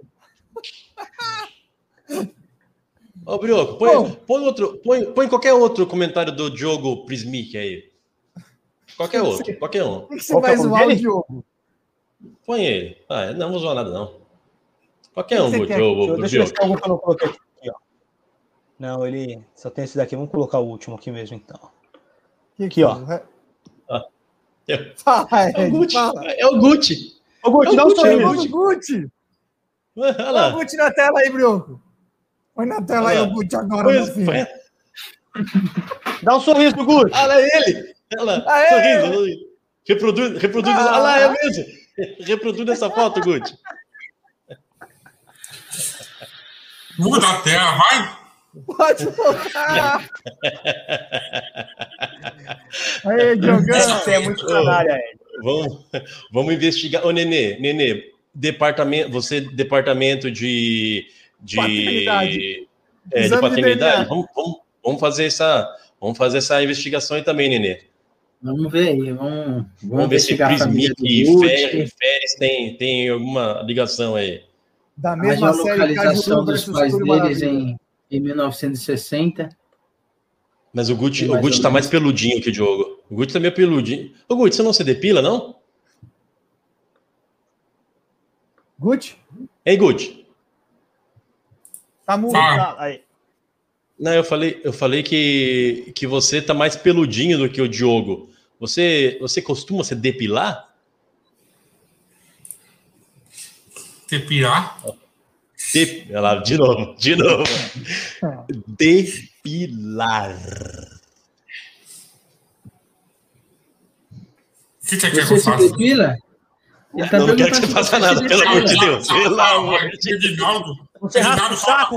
Ô, Brioco, põe, põe, outro, põe, põe qualquer outro comentário do Diogo Prismic aí. Qualquer outro, qualquer um. O que você vai zoar o Diogo? Põe ele. Ah, não vou zoar nada, não. Qualquer um, o Diogo. Deixa eu ver se algum que eu não coloquei aqui, ó. Não, ele só tem esse daqui. Vamos colocar o último aqui mesmo, então. Aqui, ó. Ah, Fala, é, o Gucci. É o Gucci. O Gucci, é dá um sorriso. Gucci. Olha lá. o Gucci na tela aí, Brioco. Põe na tela aí o Gucci agora, meu filho. Dá um sorriso pro Gucci. Olha ele. Olha lá, sorriso. Reproduz, reproduz. Ah. Olha lá, é mesmo. Reproduz essa foto, Gucci. Muda a tela, vai. Pode colocar. Aí, Diogão. Você é muito canária, Vamos, vamos investigar. Ô, Nenê, Nenê, departamento, você, departamento de. De paternidade. É, de paternidade. Vamos, vamos, vamos, fazer essa, vamos fazer essa investigação aí também, Nenê. Vamos ver aí, vamos, vamos, vamos ver se Prismic e Férez tem, tem alguma ligação aí. Da mesma a localização dos pais deles em, em 1960. Mas o Gucci, o Gucci tá mais peludinho que o Diogo. O Gucci tá meio peludinho. Ô, Gucci, você não se depila, não? Gucci? Ei, Gucci. Tá muito. Ah. Aí. Não, eu falei, eu falei que, que você tá mais peludinho do que o Diogo. Você, você costuma se depilar? Depilar? De... Lá, de novo, de novo. Depilar. O que você quer que eu faça? Depila? Tá não, não quero que você faça nada, pelo amor de Deus. Pelo amor de Deus. Você raspa o saco,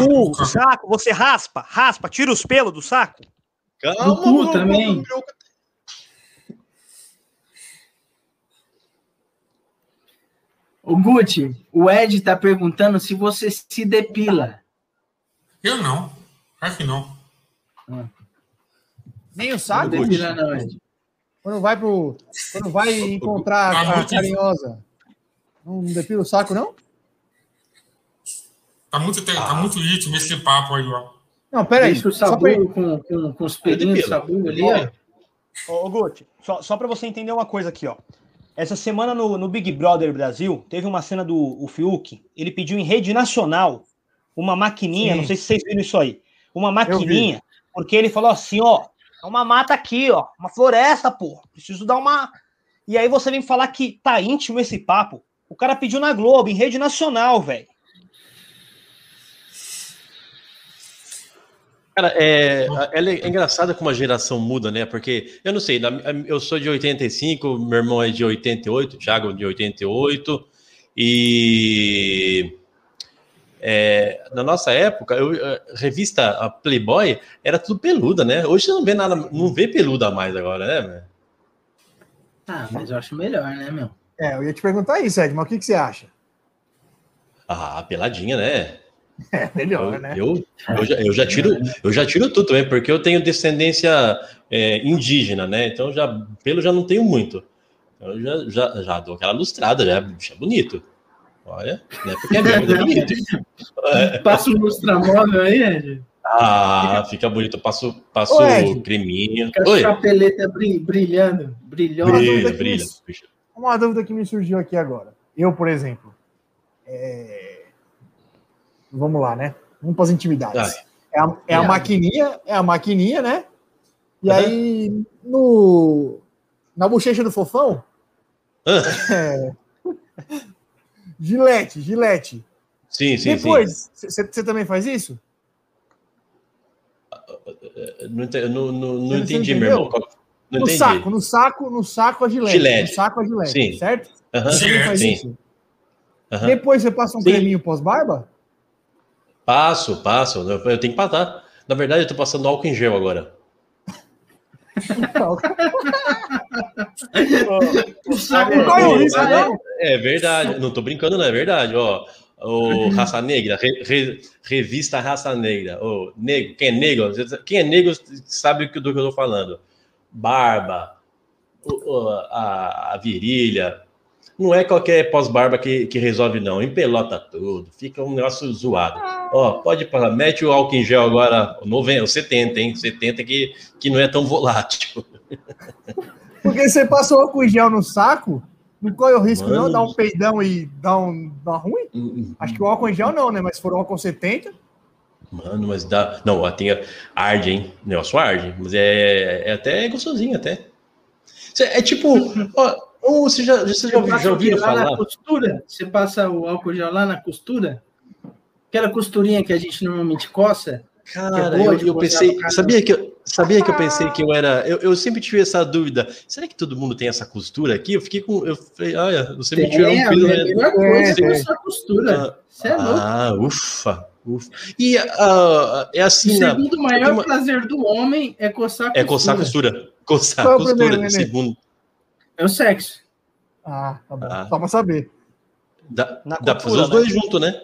o, o saco, você raspa, raspa, tira os pelos do saco. Calma, do cu também. O Gucci, o Ed tá perguntando se você se depila. Eu não. Acho que não. Ah. Nem o saco? Não depila, não, Ed. Quando vai pro. Quando vai encontrar tá a carinhosa. Não depila o saco, não? Tá muito, tá muito ritmo esse papo aí, ó. Não, peraí. Deixa o sabu pra... com, com, com os pelinhos de sabu ali, ó. Ô, Gucci, só, só para você entender uma coisa aqui, ó. Essa semana no, no, Big Brother Brasil, teve uma cena do o Fiuk, ele pediu em rede nacional uma maquininha, Sim. não sei se vocês viram isso aí, uma maquininha, porque ele falou assim, ó, é uma mata aqui, ó, uma floresta, pô, preciso dar uma... E aí você vem falar que tá íntimo esse papo, o cara pediu na Globo, em rede nacional, velho. Cara, é, é, é engraçado como a geração muda, né? Porque, eu não sei, eu sou de 85, meu irmão é de 88, o Thiago de 88, e é, na nossa época, eu, a revista a Playboy era tudo peluda, né? Hoje você não vê nada, não vê peluda mais agora, né? Ah, mas eu acho melhor, né, meu? É, eu ia te perguntar isso, Ed, mas o que, que você acha? Ah, peladinha, né? É melhor, eu, né? Eu, eu, já, eu, já tiro, eu já tiro tudo também, porque eu tenho descendência é, indígena, né? Então já pelo já não tenho muito. Eu já, já, já dou aquela lustrada, já é bonito. Olha, né? Porque é mesmo, é bonito. É. Passa o lustramóvel aí, Ed. Ah, fica bonito. Passo, passo Ô, creminho. Fica a chapeleta brilhando, brilhosa. Brilha, brilha. Uma dúvida que me surgiu aqui agora. Eu, por exemplo, é Vamos lá, né? Vamos para as intimidades. É, a, é a maquininha, é a maquininha, né? E uhum. aí, no, na bochecha do fofão, é, gilete, gilete. Sim, sim, Depois, você também faz isso? Não, não, não, não entendi, meu irmão. Não no entendi. saco, no saco, no saco a gilete. gilete. No saco a gilete, sim. certo? Uhum. Você faz sim. isso? Uhum. Depois você passa um sim. creminho pós-barba? Passo, passo. Eu tenho que passar. Na verdade, eu tô passando álcool em gel agora. é verdade, não tô brincando, não é verdade. Ó, o Raça Negra, re, re, revista Raça Negra. O negro, quem é negro, quem é negro sabe do que eu tô falando. Barba, a, a virilha. Não é qualquer pós-barba que, que resolve, não. Empelota tudo, fica um negócio zoado. Ó, pode parar, mete o álcool em gel agora, o 90, o 70, hein? 70 que, que não é tão volátil. Porque você passa o álcool em gel no saco, não corre o risco Mano. não, dar um peidão e dar um dar ruim? Hum, hum, Acho que o álcool em gel não, né? Mas se for o álcool 70. Mano, mas dá. Não, tem arde, hein? O negócio arde, mas é, é até gostosinho até. É tipo. Ó, você já, você já, já ouviu falar? Na costura? Você passa o álcool gel lá na costura? Aquela costurinha que a gente normalmente coça. Cara, é eu, eu pensei. Sabia que eu, sabia que eu pensei que eu era. Eu, eu sempre tive essa dúvida. Será que todo mundo tem essa costura aqui? Eu fiquei com. Eu falei, olha, você me tirou um pelo. É, melhor coisa é essa costura. Ah, você é louco. Ah, ufa. Ufa. E uh, é assim. O segundo na, maior uma... prazer do homem é coçar costura. É coçar costura. Coçar Qual costura. Segundo. É o sexo. Ah, tá bom. Ah. Só pra saber. Dá, dá pra fazer os dois né? juntos, né?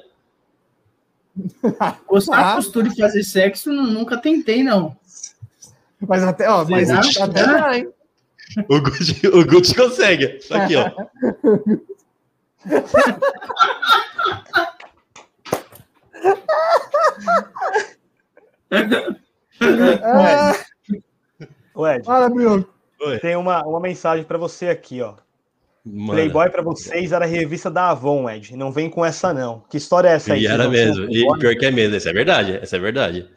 Coçar ah. costura e fazer sexo nunca tentei, não. Mas até, ó, mas até, até dá, hein? O Gucci, o Gucci consegue. Aqui, ó. Ué, Fala, meu. tem uma, uma mensagem para você aqui, ó. Mano. Playboy para vocês era a revista da Avon, Ed. Não vem com essa, não. Que história é essa aí? E era mesmo. E pior que é mesmo. Essa é verdade. Essa é verdade.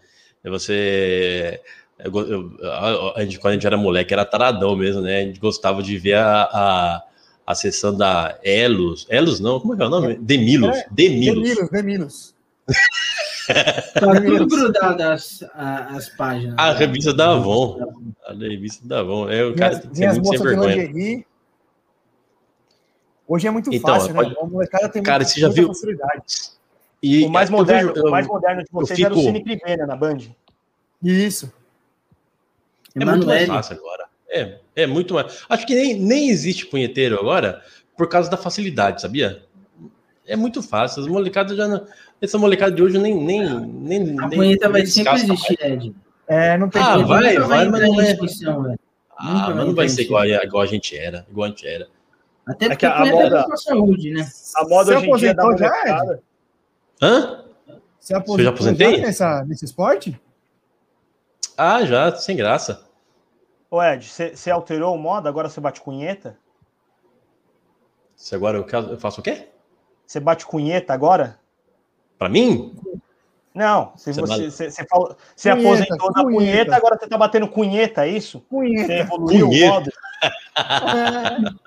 Você. Eu, eu, a, gente, quando a gente era moleque, era taradão mesmo, né? A gente gostava de ver a, a, a sessão da Elos. Elos não, como é que é o nome? Demilos. É, Demilos. Demilos, Demilos. Tá tudo grudado as, as páginas. A revista da Avon. A revista da Avon. É, o cara tem que ser muito sem vergonha. Hoje é muito então, fácil, pode... né? O molecada tem Cara, você já viu? facilidade. E o mais moderno, vejo, eu, o mais moderno de vocês fico... era o Cine Crivena na Band. Isso. É muito mais fácil agora. É, é muito mais. Acho que nem, nem existe punheteiro agora por causa da facilidade, sabia? É muito fácil. As molecadas já não... Essa molecada de hoje nem. nem, nem a punheta vai sempre existir, Ed. É, não tem Ah, vai, vai, mas não é. Ah, mas não vai ser igual, igual a gente era. Igual a gente era. Até é porque é a, moda, a saúde, né? A moda Você hoje em dia dá já, Hã? Você aposentou Você já aposentei? nessa, nesse esporte? Ah, já, sem graça. Ô Ed, você alterou o modo, agora você bate cunheta? Se agora eu faço o quê? Você bate cunheta agora? Para mim? Não, se você, você, você, você, falou, você cunheta, aposentou cunheta. na punheta, agora você tá batendo cunheta, é isso? Cunheta. Você evoluiu cunheta. o modo.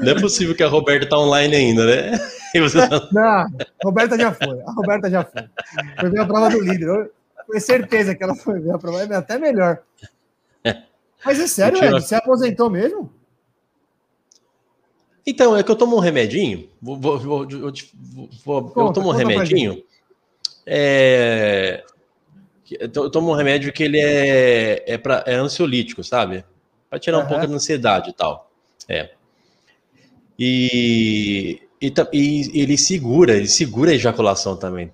Não é possível que a Roberta tá online ainda, né? Não, a Roberta já foi. A Roberta já foi. Foi ver a prova do líder. Tenho certeza que ela foi ver a prova. É até melhor. Mas é sério, Ed, você aposentou mesmo? Então, é que eu tomo um remedinho. Vou, vou, vou, vou conta, eu tomo um remedinho. É, eu tomo um remédio que ele é, é, pra, é ansiolítico, sabe? Para tirar uhum. um pouco da ansiedade e tal. É. E, e, e, ele segura, ele segura a ejaculação também.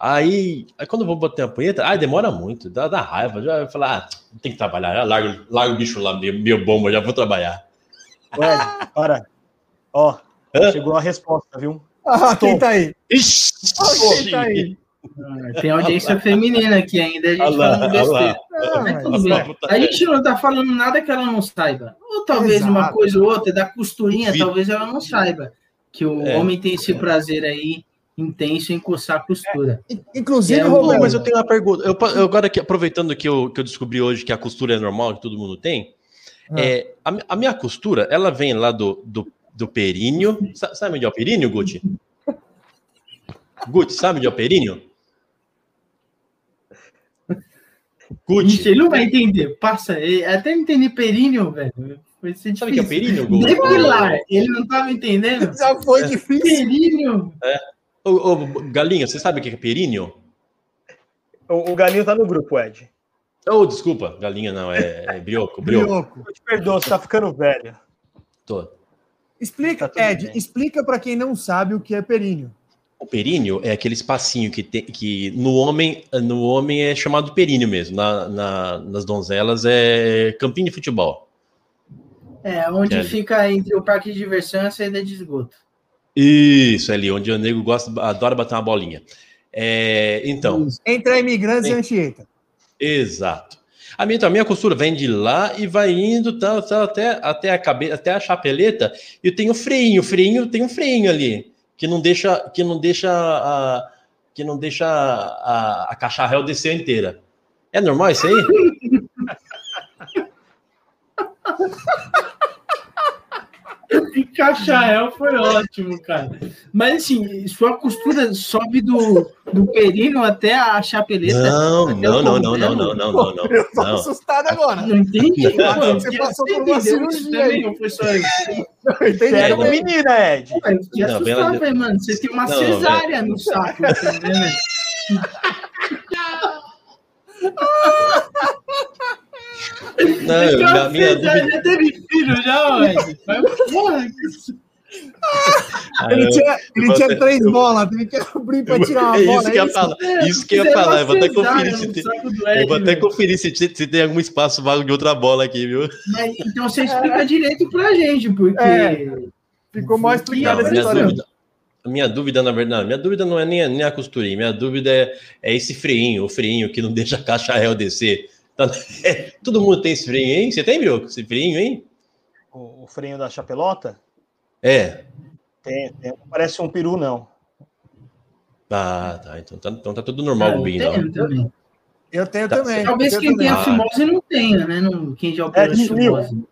Aí, aí quando eu vou botar a punheta, ah, demora muito, dá, dá raiva. Já falar, ah, tem que trabalhar, larga, larga o bicho lá, meu, meu bomba, já vou trabalhar. Ué, para. Ó, Hã? chegou a resposta, viu? Ah, quem tá aí? Ixi, ah, quem tá aí? Ah, tem audiência feminina aqui ainda, a gente alá, besteira. Não, a gente não tá falando nada que ela não saiba. Ou talvez Exato. uma coisa ou outra, da costurinha, talvez ela não saiba. Que o é. homem tem esse prazer aí intenso em coçar a costura. É, inclusive, é mas eu tenho uma pergunta. Eu, eu agora aqui, aproveitando que eu, que eu descobri hoje que a costura é normal, que todo mundo tem, ah. é, a, a, minha costura, ela vem lá do, do, do períneo. Sabe onde é o períneo, Guti? Guti, sabe onde é o períneo? Gucci. Ele não vai entender. Passa, até entender períneo, velho. Vai ser Sabe que é períneo, Gol? Depilar. Ele não estava entendendo. Já foi é. difícil. Períneo. É. Ô, ô, Galinha, você sabe o que é períneo? O, o Galinho tá no grupo, Ed. Oh, desculpa, Galinha não, é, é brioco, brioco. brioco. Eu te perdoo, você tá ficando velho. Tô. Explica, tá Ed, bem. explica para quem não sabe o que é períneo. O períneo é aquele espacinho que, tem, que no homem no homem é chamado períneo mesmo. Na, na, nas donzelas é campinho de futebol. É, onde é fica entre o parque de diversão e a saída de esgoto. Isso, é ali, onde o nego gosta, adora bater uma bolinha. É, então. Entre imigrantes e Anchieta. Exato. A minha, então, a minha costura vem de lá e vai indo tal, tal, até, até a cabeça, até a chapeleta, e tem o freinho, freinho tem um freinho ali que não deixa que não deixa a que não deixa a, a cacharel descer inteira. É normal isso aí? Cachael foi ótimo, cara. Mas assim, sua costura sobe do, do perino até a chapeleta. Não, não, não, não, não, não, não, não, não. Eu tô não. assustado agora. Não entendi. Não, você passou por uma cirurgia aí. Não foi só isso. Entendi. É uma menina, Ed. Eu fiquei assustado, velho, mano. Você tem uma cesárea no saco, tá vendo? Não, a minha dúvida... Já teve filho, já. Porra, ah, ele tinha, ele tinha três bolas, teve que abrir para tirar uma bola. Isso que ia falar. Isso que ia falar. Eu vou até conferir se tem, eu vou até conferir se, se tem algum espaço vago de outra bola aqui, viu? Mas, então você explica é. direito pra gente, porque. É. Ficou mais explicado essa história. Dúvida, minha dúvida, na verdade, minha dúvida não é nem a, nem a costurinha, minha dúvida é, é esse freinho, o freinho que não deixa a caixa réu descer. Então, é, todo mundo tem esse freinho, hein? Você tem, Brioco? Esse freinho, hein? O, o freio da chapelota? É. Tem, tem, não parece um peru, não. Ah, tá. Então tá, então tá tudo normal com o não. Também. Eu tenho tá, também. Talvez eu quem tenha ah. fimose não tenha, né? Não, quem já opera é, fimose.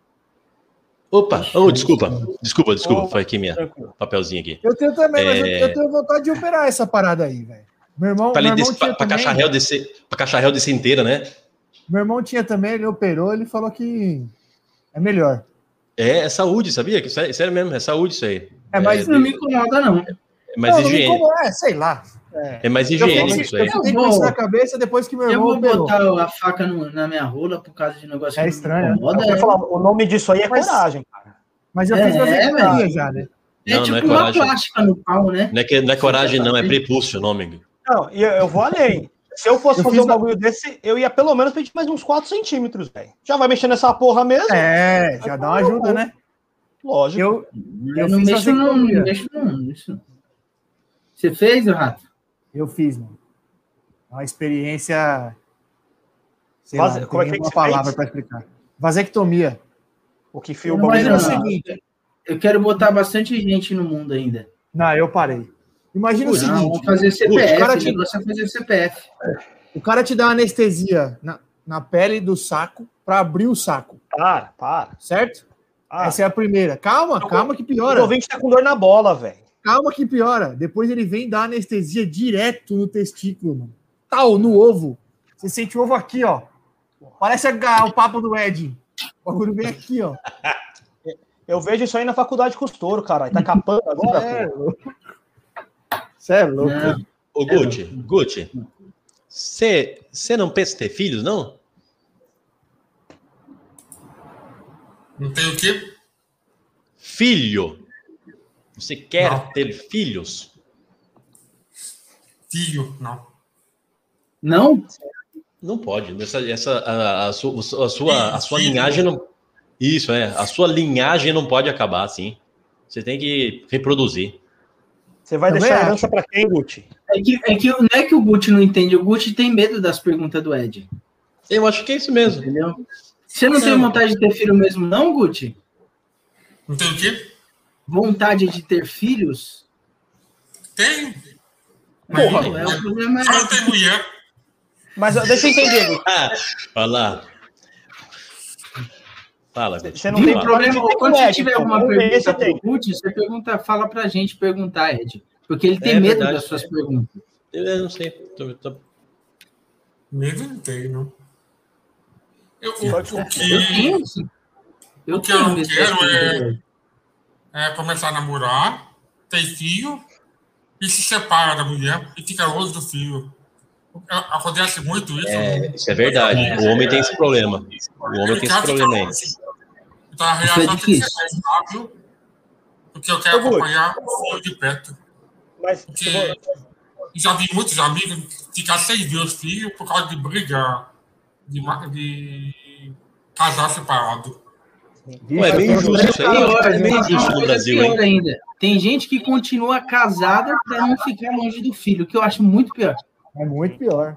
Opa, oh, desculpa, desculpa, desculpa, oh, foi aqui minha papelzinho aqui. Eu tenho também, é... mas eu, eu, tenho vontade de operar essa parada aí, velho. Meu irmão, pra, meu irmão desse, pra, pra cacharréu descer, pra cacharréu descer inteira, né? Meu irmão tinha também, ele operou, ele falou que é melhor. É, é saúde, sabia? Que é, sério mesmo, é saúde isso aí. É, mas é, não me incomoda, não. É mais não, higiene. Não é, sei lá. É, é mais higiênico isso aí. Eu com isso na cabeça depois que meu irmão. Eu vou operou. botar a faca no, na minha rola por causa de negócio é que estranho. Me incomoda. É. Falar, o nome disso aí é mas, coragem, cara. Mas eu é, fiz vasectomia já, né? É não, tipo não é uma plástica no pau, né? Não é, que, não é coragem, não, é prepúcio o nome. Não, e eu vou além. Se eu fosse eu fazer um bagulho a... desse, eu ia pelo menos pedir mais uns 4 centímetros, velho. Já vai mexer nessa porra mesmo? É, já dá uma ajuda, né? Lógico. Eu, eu, não mexo não, não mexo não, Você fez, Rato? Eu fiz, mano. É uma experiência. Sei Vaz... lá, Como é que uma palavra para explicar. Vasectomia. O que fio o é o seguinte. Eu quero botar bastante gente no mundo ainda. Não, eu parei. Imagina Pô, o seguinte: não, fazer CPF. O cara te... é fazer CPF. O cara te dá anestesia na, na pele do saco para abrir o saco. Para, para. Certo? Ah. Essa é a primeira. Calma, então, calma que piora. O ouvinte tá com dor na bola, velho. Calma que piora. Depois ele vem dar anestesia direto no testículo, mano. Tal, no ovo. Você sente o ovo aqui, ó. Parece o papo do Ed. O bagulho vem aqui, ó. Eu vejo isso aí na faculdade costura, cara. Tá capando agora, é, Você é louco. Ô, Gucci, Gucci, você não pensa em ter filhos, não? Não tem o quê? Filho. Você quer não. ter filhos? Filho, não. Não? Não pode. Essa, essa, a, a, sua, a sua, a sua linhagem não. Isso, é. A sua linhagem não pode acabar assim. Você tem que reproduzir. Você vai Também deixar a herança para quem, Gucci? É que, é que não é que o Gucci não entende, o Gucci tem medo das perguntas do Ed. Eu acho que é isso mesmo. Entendeu? Você não tem vontade de ter filho mesmo, não, Gucci? Não tem o quê? Vontade de ter filhos? Tenho. Porra, é, o problema é. Só tem mulher. Mas deixa eu entender. Ah, fala. Fala. Você não tem problema. Quando você tiver alguma pergunta para o Ruth, você pergunta, fala para a gente perguntar, Ed. Porque ele tem é medo verdade, das suas é. perguntas. Eu não sei. Tô, tô... Medo não tem, não. Eu, o, o que eu, tenho, eu, o que eu não quero é, é começar a namorar, ter filho e se separa da mulher e fica longe do filho. Acontece muito isso. É, isso é verdade. É, o homem tem esse problema. O homem tem esse problema aí. Então a reação tem que ser mais rápido, porque eu quero acompanhar o filho de perto. Mas porque já vi muitos amigos ficar sem ver os filhos por causa de briga, de, de casar separado. Ué, é meio injusto isso aí. É meio injusto no Brasil, hein? Ainda. Tem gente que continua casada para não ficar longe do filho, que eu acho muito pior. É muito pior.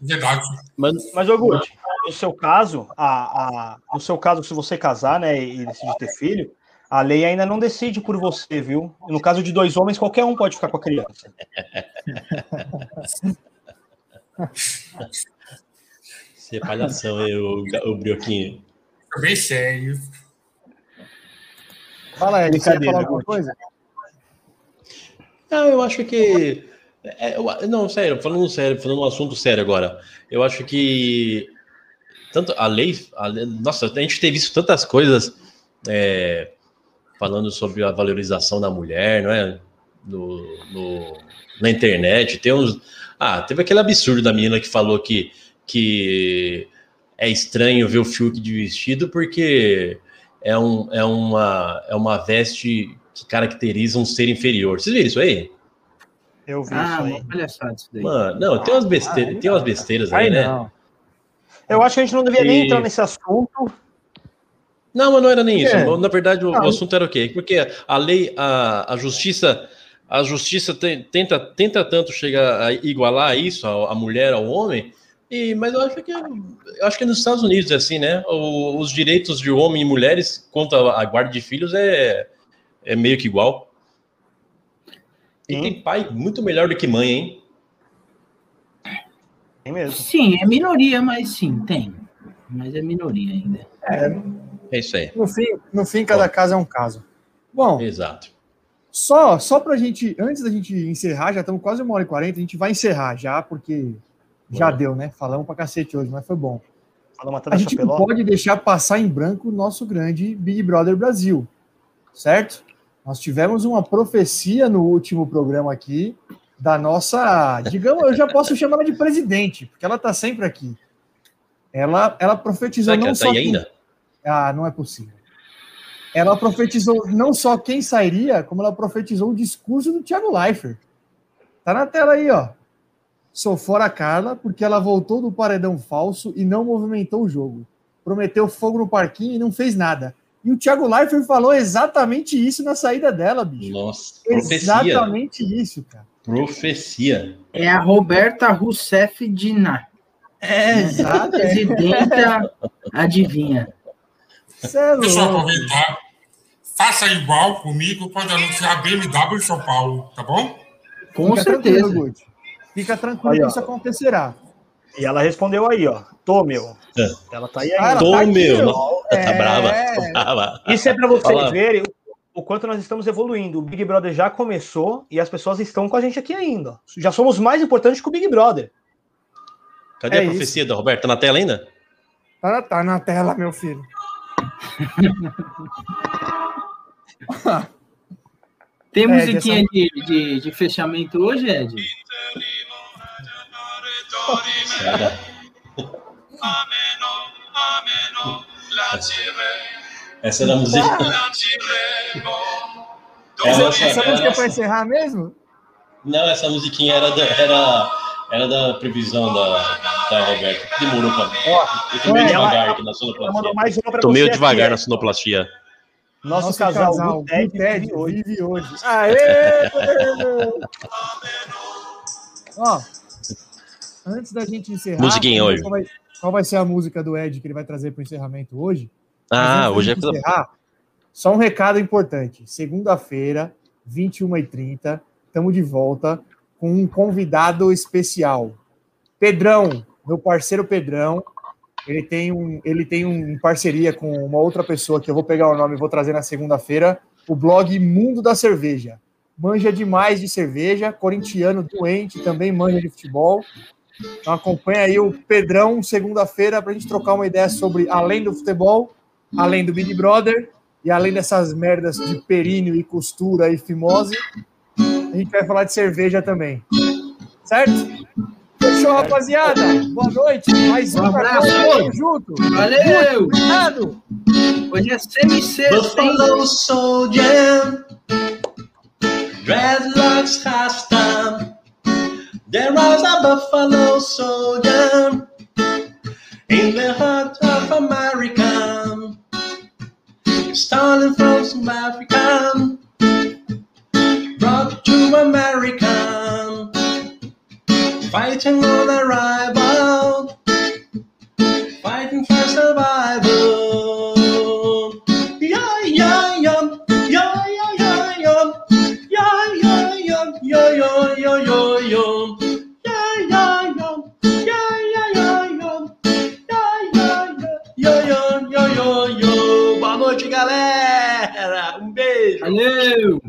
Verdade. Mas, mas Augusto, no seu caso, a, a, no seu caso, se você casar, né, e decidir ter filho, a lei ainda não decide por você, viu? No caso de dois homens, qualquer um pode ficar com a criança. Você é palhação aí, o, o Brioquinho. Bem sério. Fala aí, você quer falar alguma coisa? Não, eu acho que é, eu, não, sério, falando sério, falando um assunto sério agora. Eu acho que tanto a lei, a lei nossa, a gente tem visto tantas coisas é, falando sobre a valorização da mulher, não é? No, no, na internet, tem uns. Ah, teve aquele absurdo da menina que falou que, que é estranho ver o Fiuk de vestido porque é, um, é, uma, é uma veste que caracteriza um ser inferior. Vocês viram isso aí? Eu vi ah, isso aí. Palhaçada isso daí. Mano, não, tem umas besteiras, ah, tem umas besteiras aí, né? Não. Eu acho que a gente não devia e... nem entrar nesse assunto. Não, mas não era nem isso. É. Na verdade, o, o, assunto era o quê? Porque a lei, a, a justiça, a justiça tem, tenta, tenta tanto chegar a igualar isso, a, a mulher ao homem, e, mas eu acho que eu acho que nos Estados Unidos é assim, né? O, os direitos de homem e mulheres quanto à guarda de filhos é, é meio que igual. E tem pai muito melhor do que mãe, hein? Tem mesmo. Sim, é minoria, mas sim, tem. Mas é minoria ainda. É, é isso aí. No fim, no fim cada Bom. caso é um caso. Bom. Exato. Só, só pra gente, antes da gente encerrar, já estamos quase uma hora e quarenta, a gente vai encerrar já, porque já deu, né? Falamos pra cacete hoje, mas foi bom. A gente não pode deixar passar em branco o nosso grande Big Brother Brasil, certo? Nós tivemos uma profecia no último programa aqui da nossa, digamos, eu já posso chamar ela de presidente, porque ela está sempre aqui. Ela, ela profetizou Será não só. Tá quem... ainda? Ah, não é possível. Ela profetizou não só quem sairia, como ela profetizou o discurso do Thiago Leifert. Tá na tela aí, ó. Sou fora Carla porque ela voltou do paredão falso e não movimentou o jogo. Prometeu fogo no parquinho e não fez nada. E o Thiago Leifert falou exatamente isso na saída dela, bicho. Nossa, profecia. Exatamente isso, cara. Profecia. É a Roberta Rousseff Diná. É, exato. Presidenta, adivinha. É Deixa eu aproveitar. Faça igual comigo quando anunciar a BMW em São Paulo, tá bom? Com Fica certeza. Tranquilo, Fica tranquilo que isso acontecerá. E ela respondeu aí, ó. Tô, meu. É. Ela tá aí ainda. Tô, tá meu. Tá é... brava, tá brava. Isso é para vocês Fala. verem o quanto nós estamos evoluindo. O Big Brother já começou e as pessoas estão com a gente aqui ainda. Já somos mais importantes que o Big Brother. Cadê é a profecia isso. da Roberta? Tá na tela ainda? Tá, tá na tela, meu filho. Tem musiquinha de, de, de, fechamento hoje, Ed? Essa era a música. essa, essa, essa música é para encerrar mesmo? Não, essa musiquinha era da, era, era da previsão da, da Roberta. Demorou para mim. Eu tô meio devagar aqui na sonoplastia. Tô meio devagar na sonoplastia. Nosso, Nosso casal, casal o Ted, Ted vive hoje. Vive hoje. Aê! Ó, antes da gente encerrar, Musiquinha hoje. Vai, qual vai, ser a música do Ed que ele vai trazer para o encerramento hoje? Ah, hoje é encerrar, Só um recado importante. Segunda-feira, 21h30, estamos de volta com um convidado especial. Pedrão, meu parceiro Pedrão, ele tem um, ele tem um parceria com uma outra pessoa que eu vou pegar o nome e vou trazer na segunda-feira, o blog Mundo da Cerveja. Manja demais de cerveja, corintiano doente, também manja de futebol. Então acompanha aí o Pedrão segunda-feira para a gente trocar uma ideia sobre além do futebol, além do Big Brother e além dessas merdas de períneo e costura e fimose, a gente vai falar de cerveja também. Certo? Fechou, rapaziada. Boa noite. Mais um, abraço. Tamo junto. Valeu. Obrigado. Hoje é semi-sexta, Buffalo Soldier Dreadlocks Rasta There was a Buffalo Soldier In the heart of America. Stolen from South Africa Brought to America. Fighting on a rival Fighting for survival Hello.